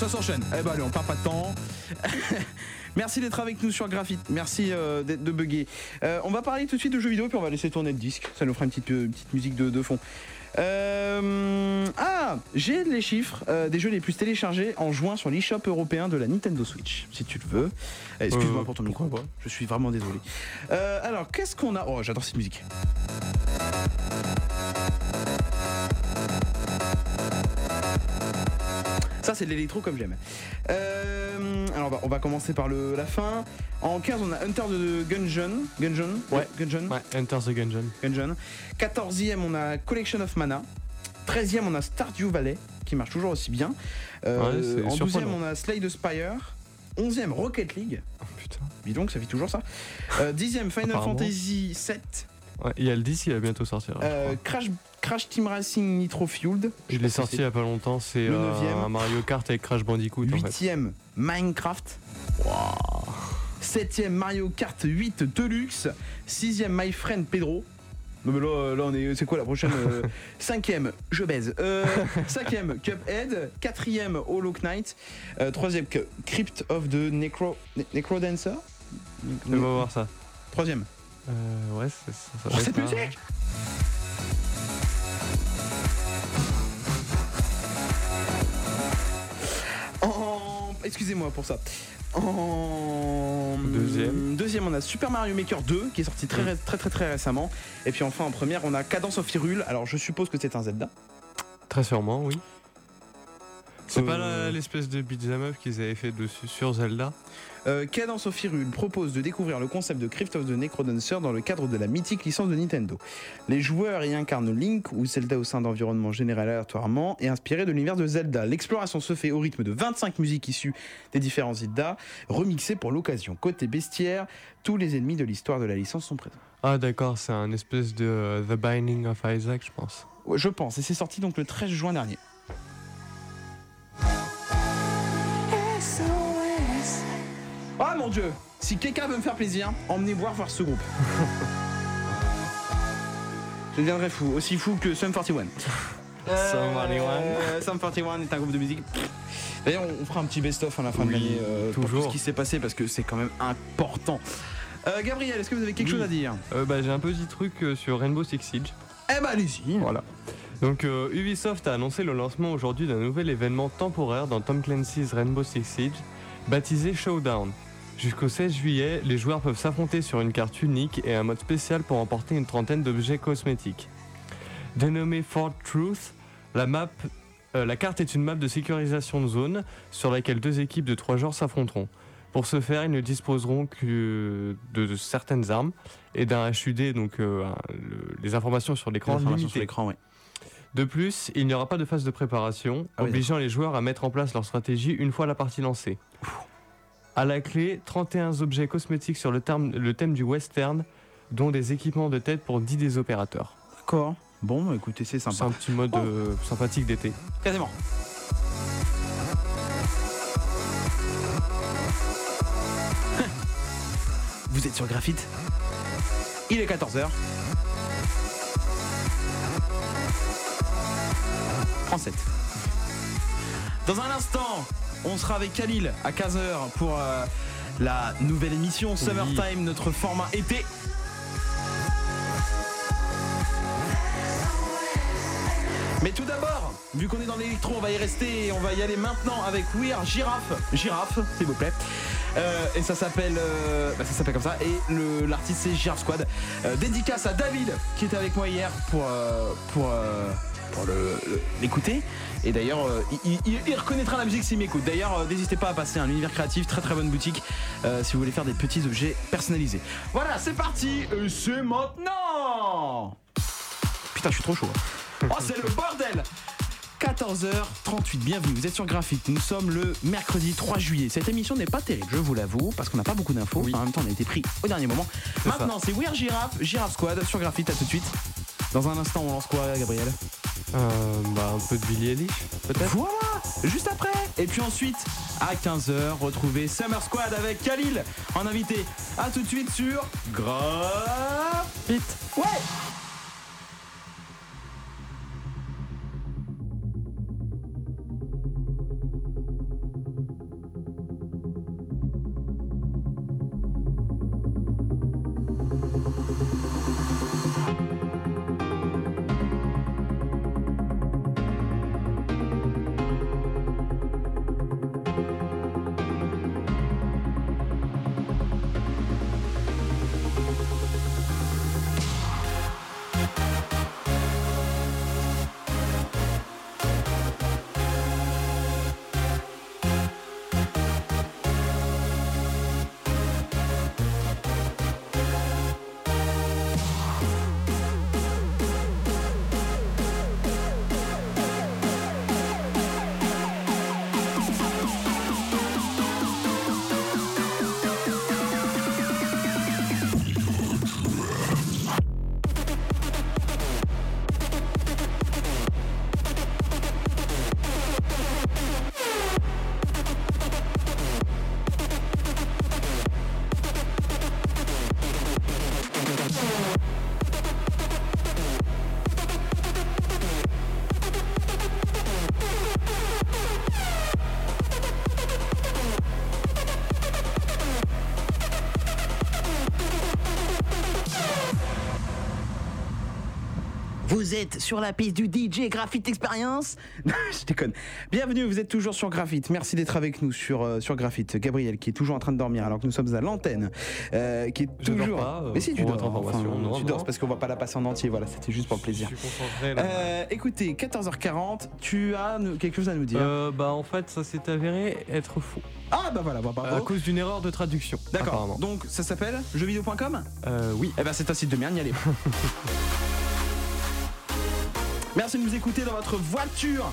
Speaker 7: ça s'enchaîne. Eh ben allez, on perd pas de temps. Merci d'être avec nous sur Graphite. Merci euh, d'être- de bugger. Euh, on va parler tout de suite de jeux vidéo, puis on va laisser tourner le disque. Ça nous fera une petite, euh, petite musique de, de fond. Euh, ah, j'ai les chiffres des jeux les plus téléchargés en juin sur l'eShop européen de la Nintendo Switch, si tu le veux. Euh, Excuse-moi pour ton micro. Je suis vraiment désolé. Alors, qu'est-ce qu'on a? Oh, j'adore cette musique. Ça, c'est de l'électro comme j'aime. Euh, alors, on va, on va commencer par le, la fin. En 15, on a Hunter de Gungeon. Gungeon?
Speaker 8: Ouais.
Speaker 7: Gungeon?
Speaker 8: Ouais, Enter the Gungeon.
Speaker 7: Gungeon. 14e, on a Collection of Mana. 13e, on a Stardew Valley, qui marche toujours aussi bien. Euh,
Speaker 8: Ouais,
Speaker 7: en 12e,
Speaker 8: surprenant.
Speaker 7: on a Slay the Spire. 11e, Rocket League.
Speaker 8: Oh putain.
Speaker 7: Dis donc, ça vit toujours ça. Euh, 10e, Final
Speaker 8: Apparemment.
Speaker 7: Fantasy 7.
Speaker 8: Ouais, il y a le 10 qui va bientôt sortir.
Speaker 7: Euh. Crash, Crash Team Racing Nitro Fueled.
Speaker 8: Je l'ai sorti il y a pas longtemps, c'est
Speaker 7: Le
Speaker 8: euh,
Speaker 7: neuvième.
Speaker 8: un Mario Kart avec Crash Bandicoot en fait.
Speaker 7: 8e, Minecraft. 7e, Mario Kart 8 Deluxe. 6e, My Friend Pedro. Non mais là, là on est. C'est quoi la prochaine euh, Cinquième, je baise. Euh, cinquième, Cuphead. Quatrième, Hollow Knight. Euh, troisième, Crypt of the Necro, Ne- Necrodancer.
Speaker 8: On va voir ça.
Speaker 7: Troisième.
Speaker 8: Euh, ouais, c'est ça. ça
Speaker 7: Oh, cette musique En... Excusez-moi pour ça. En
Speaker 8: Deuxième.
Speaker 7: deuxième, on a Super Mario Maker 2 qui est sorti très ré- très très très récemment. Et puis enfin en première, on a Cadence of Hyrule. Alors je suppose que c'est un Zelda.
Speaker 8: Très sûrement, oui. C'est pas
Speaker 7: Euh,
Speaker 8: l'espèce de beat'em up qu'ils avaient fait dessus sur Zelda?
Speaker 7: Euh, Cadence of Hyrule propose de découvrir le concept de Crypt of the Necrodancer dans le cadre de la mythique licence de Nintendo. Les joueurs y incarnent Link ou Zelda au sein d'environnements générés aléatoirement et inspirés de l'univers de Zelda. L'exploration se fait au rythme de 25 musiques issues des différents Zelda, remixées pour l'occasion. Côté bestiaire, tous les ennemis de l'histoire de la licence sont présents.
Speaker 8: Ah d'accord, c'est un espèce de euh, The Binding of Isaac, je pense.
Speaker 7: Ouais, Je pense, et c'est sorti donc le 13 juin dernier. Mon dieu Si quelqu'un veut me faire plaisir, emmenez voir voir ce groupe. Je deviendrai fou, aussi fou que Sum 41.
Speaker 8: Sum 41.
Speaker 7: Euh, Sum 41 est un groupe de musique. D'ailleurs, on fera un petit best-of à la fin de l'année euh, pour tout
Speaker 8: toujours.
Speaker 7: ce qui s'est passé parce que c'est quand même important. Euh, Gabriel, est-ce que vous avez quelque
Speaker 8: Oui.
Speaker 7: chose à dire?
Speaker 8: Euh, bah, J'ai un petit truc euh, sur Rainbow Six Siege.
Speaker 7: Eh ben allez-y
Speaker 8: Voilà. Donc euh, Ubisoft a annoncé le lancement aujourd'hui d'un nouvel événement temporaire dans Tom Clancy's Rainbow Six Siege, baptisé Showdown. Jusqu'au 16 juillet, les joueurs peuvent s'affronter sur une carte unique et un mode spécial pour emporter une trentaine d'objets cosmétiques. Dénommée Fort Truth, la, map, euh, la carte est une map de sécurisation de zone sur laquelle deux équipes de trois joueurs s'affronteront. Pour ce faire, ils ne disposeront que de, certaines armes et d'un HUD, donc euh, le- les informations sur l'écran. De plus, il n'y aura pas de phase de préparation,
Speaker 7: Ah oui,
Speaker 8: obligeant les joueurs à mettre en place leur stratégie une fois la partie lancée. À la clé, 31 objets cosmétiques sur le, terme- le thème du western, dont des équipements de tête pour 10 des opérateurs.
Speaker 7: D'accord. Bon, bah, écoutez, c'est
Speaker 8: C'est
Speaker 7: sympa.
Speaker 8: un petit mode
Speaker 7: Oh.
Speaker 8: euh, sympathique d'été.
Speaker 7: Quasiment. Vous êtes sur Graphite? Il est 14h. Prends 7. Dans un instant, on sera avec Khalil à 15h pour euh, la nouvelle émission Summertime, notre format été. Mais tout d'abord, vu qu'on est dans l'électro, on va y rester et on va y aller maintenant avec We Are Giraffe. Giraffe, s'il vous plaît. Euh, et ça s'appelle euh, bah, ça s'appelle comme ça. Et le- l'artiste c'est Giraffe Squad. Euh, dédicace à David qui était avec moi hier pour, euh, pour, euh, pour l'écouter. Et d'ailleurs, euh, il, il- il reconnaîtra la musique s'il m'écoute. D'ailleurs, euh, n'hésitez pas à passer un univers créatif, très très bonne boutique, euh, si vous voulez faire des petits objets personnalisés. Voilà, c'est parti, et c'est maintenant Putain, je suis trop chaud. hein. Oh, c'est le bordel 14h38, bienvenue, vous êtes sur Graphite, nous sommes le mercredi 3 juillet. Cette émission n'est pas terrible, je vous l'avoue, parce qu'on n'a pas beaucoup d'infos, en même temps on a été pris au dernier moment. Maintenant c'est Weird Giraffe, Giraffe Squad sur Graphite, à tout de suite. Dans un instant on lance quoi Gabriel
Speaker 8: Euh, bah, un peu de Billy Eilish, peut-être
Speaker 7: Voilà, juste après. Et puis ensuite, à 15h, retrouvez Summer Squad avec Khalil en invité. A tout de suite sur Graphite. Ouais êtes sur la piste du DJ Graphite Experience Je déconne. Bienvenue, vous êtes toujours sur Graphite. Merci d'être avec nous sur, euh, sur Graphite. Gabriel qui est toujours en train de dormir alors que nous sommes à l'antenne. euh, qui est
Speaker 8: Je dors
Speaker 7: toujours.
Speaker 8: pas, euh,
Speaker 7: Mais si tu dors. Enfin,
Speaker 8: non,
Speaker 7: tu
Speaker 8: non.
Speaker 7: dors parce qu'on va pas la passer en entier. Voilà, c'était juste pour le plaisir.
Speaker 8: Je suis concentré là.
Speaker 7: Euh, écoutez, 14h40, tu as quelque chose à nous dire
Speaker 8: bah en fait ça s'est avéré être faux.
Speaker 7: Ah bah voilà, bah, bravo.
Speaker 8: À cause d'une erreur de traduction.
Speaker 7: D'accord. Donc ça s'appelle jeuxvideo.com
Speaker 8: Euh, oui.
Speaker 7: Eh ben c'est un site de merde, n'y allez. Merci de nous écouter dans votre voiture.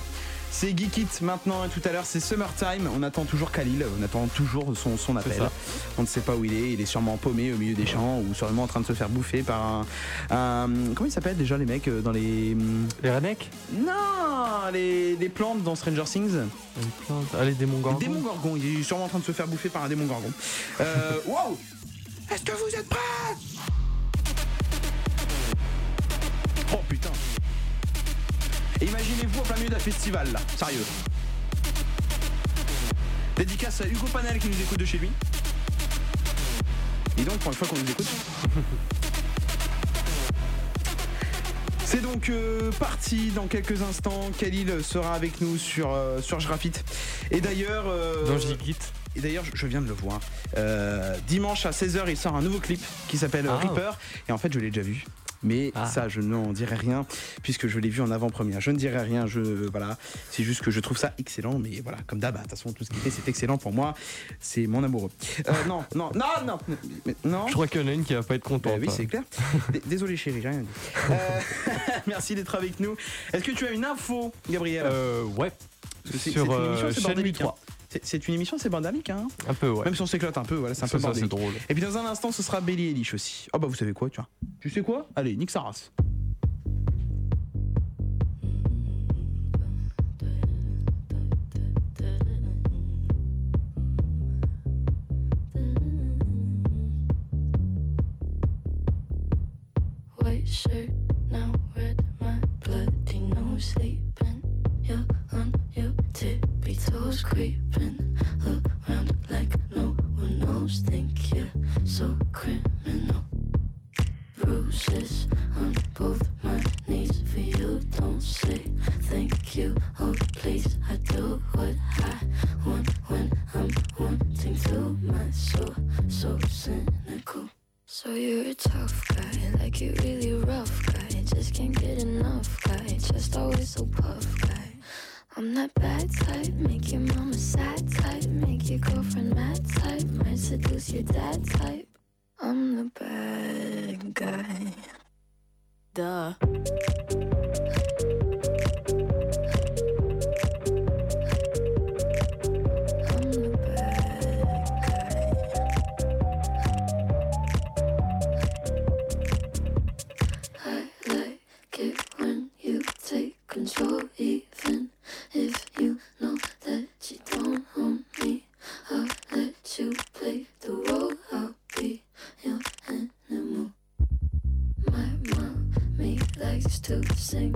Speaker 7: C'est Geekit maintenant et tout à l'heure c'est Summertime. On attend toujours Khalil, on attend toujours son, son appel. On ne sait pas où il est, il est sûrement paumé au milieu des champs ou sûrement en train de se faire bouffer par un. un- comment ils s'appellent déjà les mecs euh, dans les.
Speaker 8: Les rednecks?
Speaker 7: Non Les, les plantes dans Stranger Things
Speaker 8: Une plante. Ah, les démons gorgons.
Speaker 7: Démon Gorgon, il est sûrement en train de se faire bouffer par un démon Gorgon. Euh, wow Est-ce que vous êtes prêts? Imaginez-vous en plein milieu d'un festival là, sérieux. Dédicace à Hugo Panel qui nous écoute de chez lui. Et donc pour une fois qu'on nous écoute. C'est donc euh, parti dans quelques instants. Khalil sera avec nous sur, euh, sur. Et d'ailleurs. euh,
Speaker 8: Dans Gigit.
Speaker 7: et d'ailleurs, je- je viens de le voir. Euh, dimanche à 16h, il sort un nouveau clip qui s'appelle
Speaker 8: Ah.
Speaker 7: Reaper. Et en fait, je l'ai déjà vu. Mais
Speaker 8: Ah.
Speaker 7: ça, je n'en dirai rien puisque je l'ai vu en avant-première. Je ne dirai rien. Je voilà, c'est juste que je trouve ça excellent. Mais voilà, comme d'hab, de toute façon, tout ce qu'il fait, c'est excellent pour moi. C'est mon amoureux. Euh, non, non, non, non, mais- non.
Speaker 8: Je crois qu'il y en a une qui va pas être
Speaker 7: Bah
Speaker 8: contente.
Speaker 7: oui,
Speaker 8: hein.
Speaker 7: c'est clair. Désolé, chérie, j'ai rien dit. Euh, merci d'être avec nous. Est-ce que tu as une info, Gabriel?
Speaker 8: Euh, ouais.
Speaker 7: Parce que c'est-
Speaker 8: Sur
Speaker 7: c'est une émission,
Speaker 8: euh,
Speaker 7: c'est bordélique,
Speaker 8: 3.
Speaker 7: C'est- une émission, c'est bordélique, hein.
Speaker 8: Un peu, ouais.
Speaker 7: Même si on s'éclate un peu, voilà, c'est un
Speaker 8: Ça,
Speaker 7: peu
Speaker 8: ça,
Speaker 7: bordélique.
Speaker 8: drôle.
Speaker 7: Et puis dans un instant, ce sera Belly Eilish aussi. Oh bah vous savez quoi, tu vois. Tu sais quoi? Allez, nique sa race.
Speaker 14: White shirt, now red, my bloody nose sleeping. Creeping around like no one knows. Think you're so criminal. Bruises on both my knees for you. Don't say thank you. Oh, control even if you know that you don't want me. I'll let you play the role. I'll be your animal. My mommy likes to sing.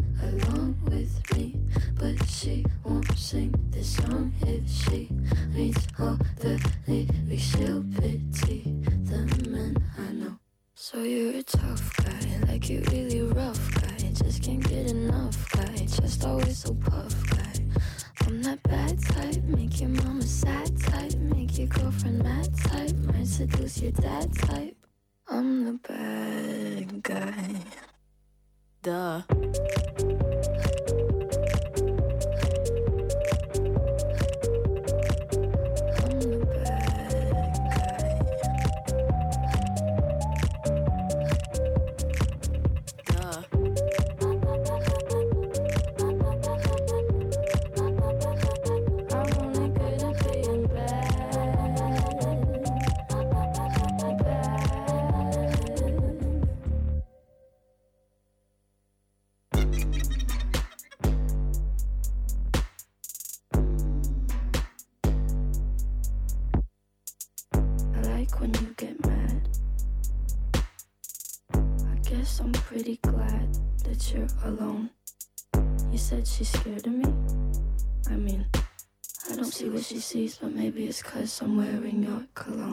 Speaker 14: But maybe it's cause I'm wearing your cologne.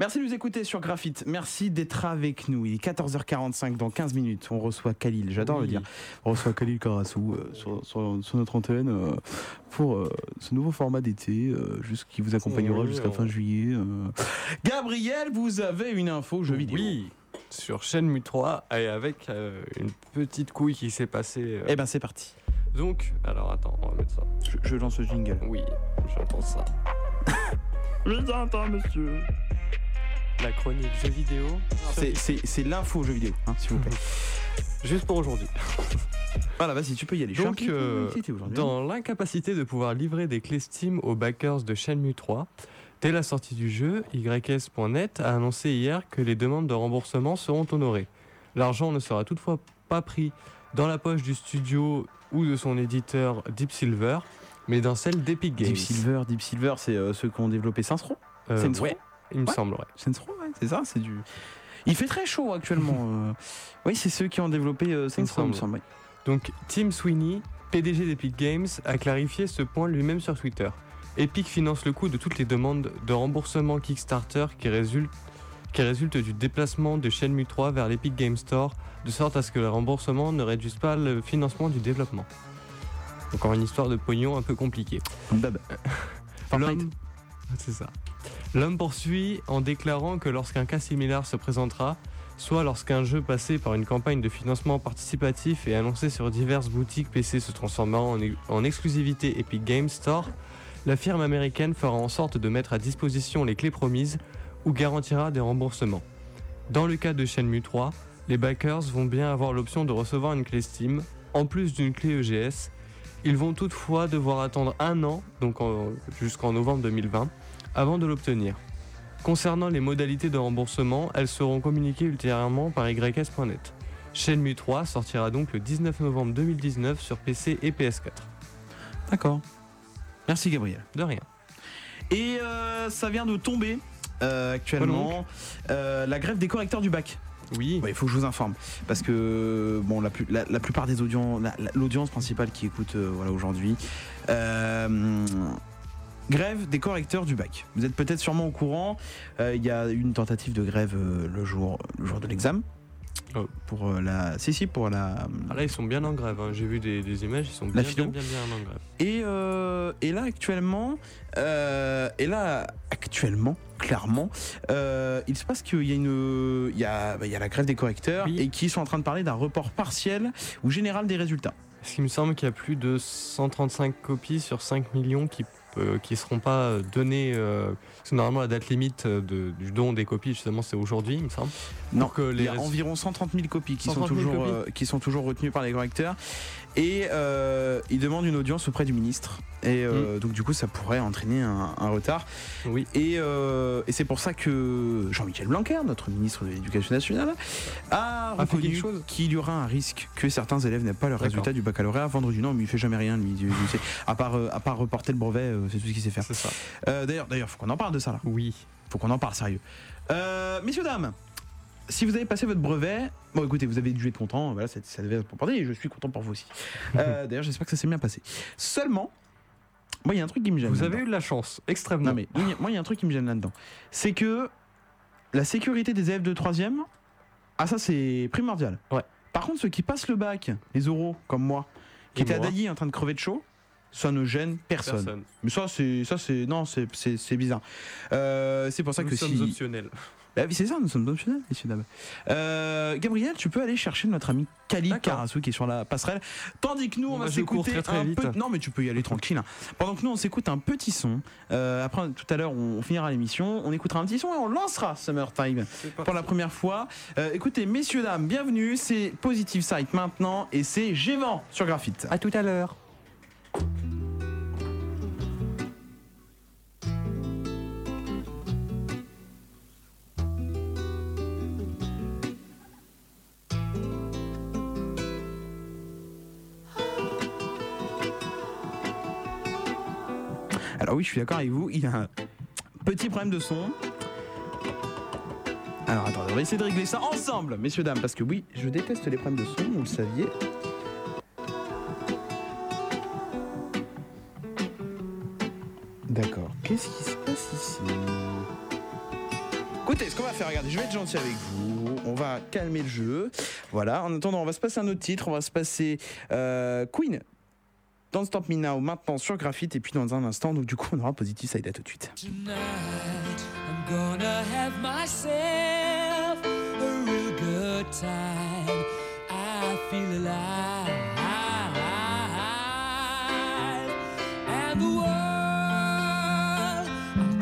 Speaker 7: Merci de nous écouter sur Graphite. Merci d'être avec nous. Il est 14h45 dans 15 minutes. On reçoit Khalil, j'adore le dire. On reçoit Khalil Karassou euh, sur, sur- sur notre antenne euh, pour euh, ce nouveau format d'été euh, qui vous accompagnera
Speaker 8: Oui,
Speaker 7: jusqu'à
Speaker 8: on-
Speaker 7: fin juillet. euh. Gabriel, vous avez une info jeu vidéo.
Speaker 8: Oui, sur Shenmue 3 et avec euh, une petite couille qui s'est passée. euh.
Speaker 7: Eh ben c'est parti.
Speaker 8: Donc, alors attends, on va mettre ça.
Speaker 7: Je, je lance le jingle.
Speaker 8: Oui, j'entends ça.
Speaker 7: Je t'entends, monsieur.
Speaker 8: La chronique jeux vidéo.
Speaker 7: C'est- l'info jeu vidéo, hein, s'il vous plaît.
Speaker 8: Juste pour aujourd'hui.
Speaker 7: Voilà, vas-y, tu peux y aller. Je suis un
Speaker 8: Donc, euh, dans l'incapacité de pouvoir livrer des clés Steam aux backers de Shenmue 3, dès la sortie du jeu, YS.net a annoncé hier que les demandes de remboursement seront honorées. L'argent ne sera toutefois pas pris dans la poche du studio ou de son éditeur Deep Silver, mais dans celle d'Epic Games.
Speaker 7: Deep Silver, Deep Silver, c'est euh, ceux qui ont développé Saints Row
Speaker 8: Euh,
Speaker 7: Saints Row
Speaker 8: ouais, il me
Speaker 7: Ouais.
Speaker 8: semble, ouais.
Speaker 7: Saints Row, ouais, c'est ça, c'est du. Il fait très chaud actuellement. euh. Oui, c'est ceux qui ont développé euh, Saints Row, il me
Speaker 8: semble. Donc Tim Sweeney, PDG d'Epic Games, a clarifié ce point lui-même sur Twitter. Epic finance le coût de toutes les demandes de remboursement Kickstarter qui résultent, qui résultent du déplacement de Shenmue 3 vers l'Epic Game Store, de sorte à ce que le remboursement ne réduise pas le financement du développement. Encore une histoire de pognon un peu compliquée.
Speaker 7: Bab.
Speaker 8: L'homme, c'est ça. L'homme poursuit en déclarant que lorsqu'un cas similaire se présentera, soit lorsqu'un jeu passé par une campagne de financement participatif et annoncé sur diverses boutiques PC se transformera en, en exclusivité Epic Games Store, la firme américaine fera en sorte de mettre à disposition les clés promises ou garantira des remboursements. Dans le cas de Shenmue 3, les backers vont bien avoir l'option de recevoir une clé Steam, en plus d'une clé EGS. Ils vont toutefois devoir attendre un an, donc en- jusqu'en novembre 2020, avant de l'obtenir. Concernant les modalités de remboursement, elles seront communiquées ultérieurement par YS.net. Shenmue 3 sortira donc le 19 novembre 2019 sur PC et PS4.
Speaker 7: D'accord. Merci Gabriel.
Speaker 8: De rien.
Speaker 7: Et euh, ça vient de tomber euh, actuellement euh, la grève des correcteurs du bac.
Speaker 8: Oui.
Speaker 7: il faut que je vous informe parce que bon la, plus- la, la plupart des audiences, la- la- l'audience principale qui écoute euh, voilà aujourd'hui. euh, Grève des correcteurs du bac. Vous êtes peut-être sûrement au courant. euh, Il y a une tentative de grève euh, le jour, le jour de l'examen.
Speaker 8: Oh.
Speaker 7: Pour euh, la. Si, si, pour la.
Speaker 8: Ah là, ils sont bien en grève. hein. J'ai vu des, des images, ils sont bien, bien, bien, bien en grève.
Speaker 7: Et, et là actuellement, et là actuellement, clairement, il se passe qu'il y a une, il y a, bah, il y a la grève des correcteurs et qui sont en train de parler d'un report partiel ou général des résultats.
Speaker 8: Parce qu'il me semble qu'il y a plus de 135 copies sur 5 millions qui euh, qui seront pas euh, données. euh, parce que normalement, la date limite de- du don des copies, justement, c'est aujourd'hui, il me semble.
Speaker 7: Non, il y a environ 130 000 copies qui, sont
Speaker 8: 130 000
Speaker 7: toujours,
Speaker 8: copies.
Speaker 7: qui sont toujours retenues par les correcteurs. Et euh, il demande une audience auprès du ministre. Et euh, donc du coup, ça pourrait entraîner un, un retard.
Speaker 8: Oui.
Speaker 7: Et, euh, et c'est pour ça que Jean-Michel Blanquer, notre ministre de l'Éducation nationale, a
Speaker 8: A
Speaker 7: reconnu qu'il y aura un risque que certains élèves n'aient pas leur résultat du baccalauréat vendredi. Non, mais il fait jamais rien, lui. À, part, à part reporter le brevet, c'est tout ce qu'il sait faire.
Speaker 8: C'est ça.
Speaker 7: D'ailleurs, d'ailleurs, faut qu'on en parle de ça là.
Speaker 8: Oui.
Speaker 7: Faut qu'on en parle sérieux. Messieurs dames, si vous avez passé votre brevet, bon écoutez, vous avez dû être content. Voilà, ça, ça devait être pour porter et je suis content pour vous aussi. Euh, d'ailleurs, j'espère que ça s'est bien passé. Seulement, moi, il y a un truc qui me gêne.
Speaker 8: Vous avez eu de la chance, extrêmement.
Speaker 7: Non mais moi, il y a- un truc qui me gêne là-dedans. C'est que la sécurité des élèves de 3 ah ça c'est primordial.
Speaker 8: Ouais.
Speaker 7: Par contre, ceux qui passent le bac, les oraux comme moi, qui étaient à en train de crever de chaud, ça ne gêne personne.
Speaker 8: Personne.
Speaker 7: Mais ça c'est ça c'est non c'est bizarre. Euh, c'est pour ça
Speaker 8: Nous
Speaker 7: que
Speaker 8: sommes
Speaker 7: si
Speaker 8: optionnels.
Speaker 7: Bah oui, c'est ça, nous sommes optionnels, messieurs dames. Euh, Gabriel, tu peux aller chercher notre ami
Speaker 8: D'accord.
Speaker 7: Karasu qui est sur la passerelle. Tandis que nous, on
Speaker 8: Bon,
Speaker 7: va s'écouter
Speaker 8: très, très
Speaker 7: un
Speaker 8: vite.
Speaker 7: peu. Non, mais tu peux y aller tranquille. hein. Pendant que nous, on s'écoute un petit son. Euh, après, tout à l'heure, on, on finira l'émission. On écoutera un petit son et on lancera Summertime pour la première fois. Euh, écoutez, messieurs, dames, bienvenue. C'est Positive Site maintenant et c'est Gévent sur Graphite.
Speaker 8: À tout à l'heure.
Speaker 7: Alors oui, je suis d'accord avec vous. Il a un petit problème de son. Alors attendez, on va essayer de régler ça ensemble, messieurs, dames, parce que oui, je déteste les problèmes de son, vous le saviez. D'accord, qu'est-ce qui se passe ici? Écoutez, ce qu'on va faire, regardez, je vais être gentil avec vous, on va calmer le jeu. Voilà, en attendant, on va se passer un autre titre, on va se passer euh, Queen. Don't Stop Me Now maintenant sur Graphite et puis dans un instant, donc du coup on aura Positive Side à tout de suite.
Speaker 13: Tonight, I'm gonna have myself a real good time. I feel alive. And the world, I'm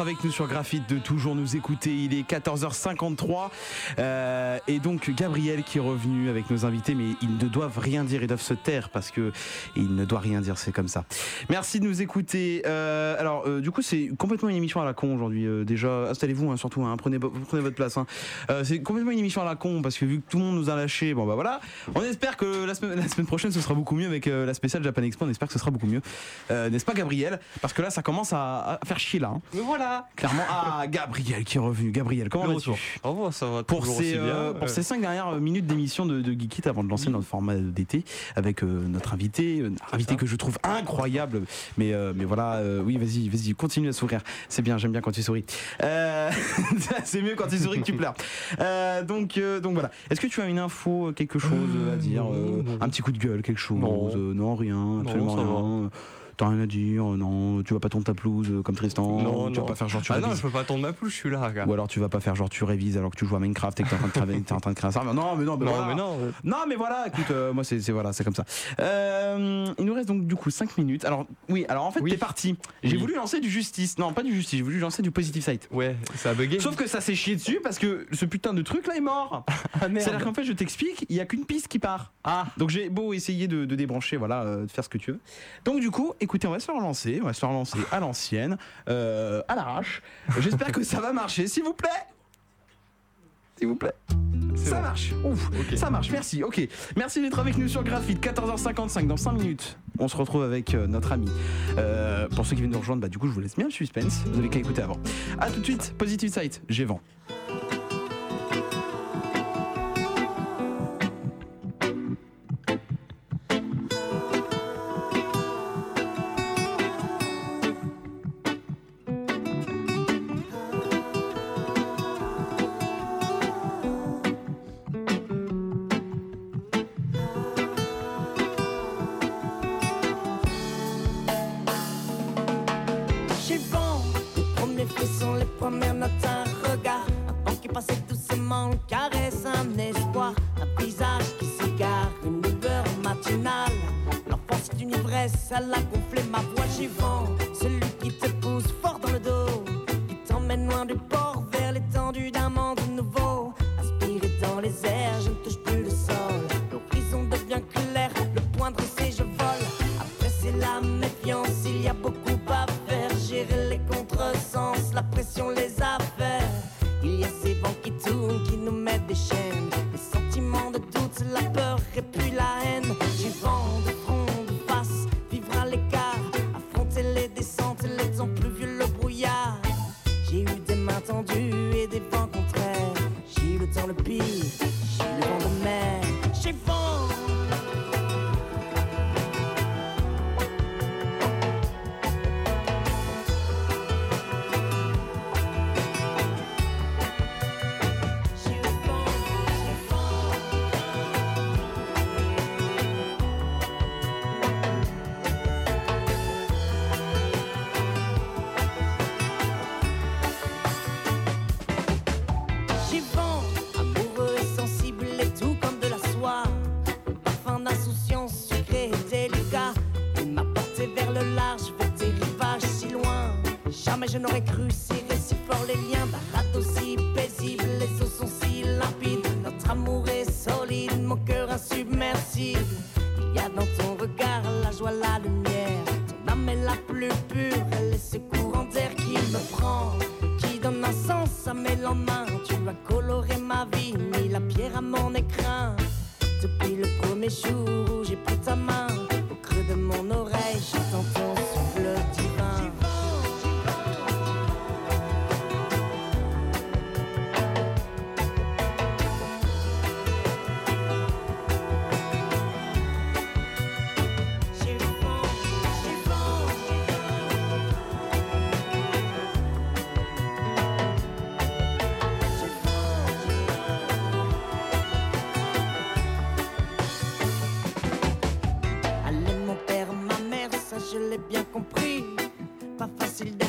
Speaker 7: avec nous sur Graphite, de toujours nous écouter. Il est 14h53 euh, et donc Gabriel qui est revenu avec nos invités, mais ils ne doivent rien dire, ils doivent se taire parce que il ne doit rien dire, c'est comme ça. Merci de nous écouter. Euh, alors euh, du coup c'est complètement une émission à la con aujourd'hui. Déjà installez-vous hein, surtout, hein, prenez, votre place. hein. C'est complètement une émission à la con parce que vu que tout le monde nous a lâché, bon bah voilà. On espère que la semaine, prochaine ce sera beaucoup mieux avec la spéciale Japan Expo. On espère que ce sera beaucoup mieux, n'est-ce pas Gabriel? Parce que là ça commence à, faire chier là.
Speaker 8: Mais voilà
Speaker 7: Clairement, ah Gabriel qui est revenu. Gabriel, comment vas-tu
Speaker 8: revoir, ça va
Speaker 7: pour
Speaker 8: toujours
Speaker 7: ces,
Speaker 8: aussi bien.
Speaker 7: euh, pour ces cinq dernières minutes d'émission de, de Geekit avant de lancer notre format d'été avec euh, notre invité, euh, invité que je trouve incroyable. Mais, mais voilà, oui, vas-y, vas-y, continue à sourire. C'est bien, j'aime bien quand tu souris. C'est mieux quand tu souris que tu pleures. Donc, donc voilà. Est-ce que tu as une info, quelque chose à dire Un petit coup de gueule, quelque chose
Speaker 8: Non.
Speaker 7: Non rien, absolument
Speaker 8: va.
Speaker 7: T'as rien à dire, euh, non, tu vas pas tondre ta pelouse euh, comme Tristan,
Speaker 8: Non,
Speaker 7: tu vas pas faire genre tu
Speaker 8: Ah non, je peux pas tondre ma pelouse, je suis là, gars.
Speaker 7: Ou alors tu vas pas faire genre tu révises alors que tu joues à Minecraft et que t'es en train de travailler, t'es en train de créer un serveur. Non, mais non, mais
Speaker 8: Non,
Speaker 7: voilà.
Speaker 8: mais non.
Speaker 7: Non, mais voilà, écoute, euh, moi c'est c'est- voilà, c'est comme ça. Euh, il nous reste donc du coup 5 minutes. Alors oui, alors en fait
Speaker 8: Oui.
Speaker 7: t'es parti. J'ai
Speaker 8: Oui.
Speaker 7: voulu lancer du justice. Non, pas du justice, j'ai voulu lancer du positive site.
Speaker 8: Ouais, ça a bugué.
Speaker 7: Sauf que ça s'est chié dessus parce que ce putain de truc là est mort.
Speaker 8: Ah merde.
Speaker 7: C'est-à-dire qu'en fait je t'explique, il y a qu'une piste qui part.
Speaker 8: Ah,
Speaker 7: Donc j'ai beau essayer de, de débrancher, voilà, euh, de faire ce que tu veux. Donc du coup, écoutez, on va se relancer, on va se relancer à l'ancienne, euh, à l'arrache. J'espère que ça va marcher, s'il vous plaît. S'il vous plaît. Ça
Speaker 8: bon.
Speaker 7: marche. Ouf. Ça marche. Merci. Ok. Merci d'être avec nous sur Graphite. 14h55 dans 5 minutes. On se retrouve avec euh, notre ami. Euh, pour ceux qui viennent nous rejoindre, bah, du coup, je vous laisse bien le suspense. Vous avez qu'à écouter avant. A tout de suite. Positive Site. J'ai vent.
Speaker 15: que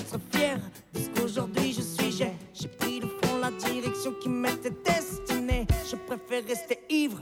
Speaker 15: être fier de ce qu'aujourd'hui je suis. J'ai, j'ai pris de front la direction qui m'était destinée. Je
Speaker 7: préfère rester ivre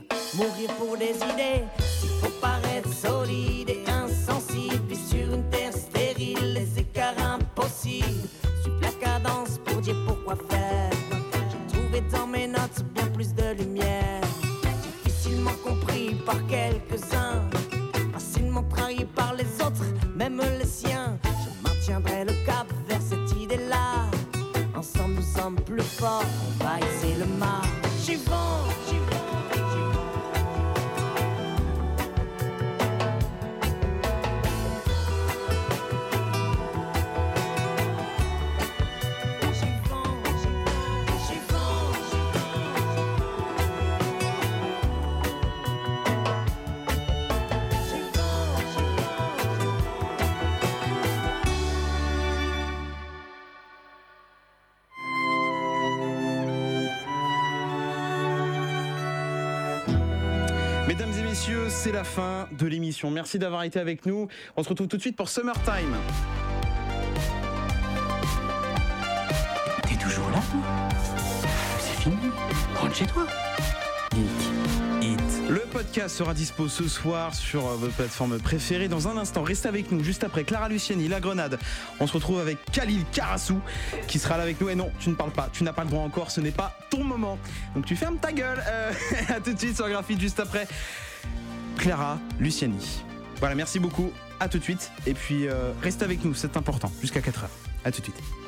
Speaker 7: fin de l'émission. Merci d'avoir été avec nous. On se retrouve tout de suite pour Summertime.
Speaker 2: T'es toujours là C'est fini Rentre chez toi.
Speaker 7: Le podcast sera dispo ce soir sur euh, votre plateforme préférée. Dans un instant, restez avec nous. Juste après Clara Luciani, La Grenade. On se retrouve avec Khalil Karassou qui sera là avec nous. Et non, tu ne parles pas. Tu n'as pas le droit encore. Ce n'est pas ton moment. Donc tu fermes ta gueule. Euh, à tout de suite sur Graphite juste après Clara Luciani. Voilà, merci beaucoup. À tout de suite. Et puis, euh, restez avec nous. C'est important. Jusqu'à 4h. À tout de suite.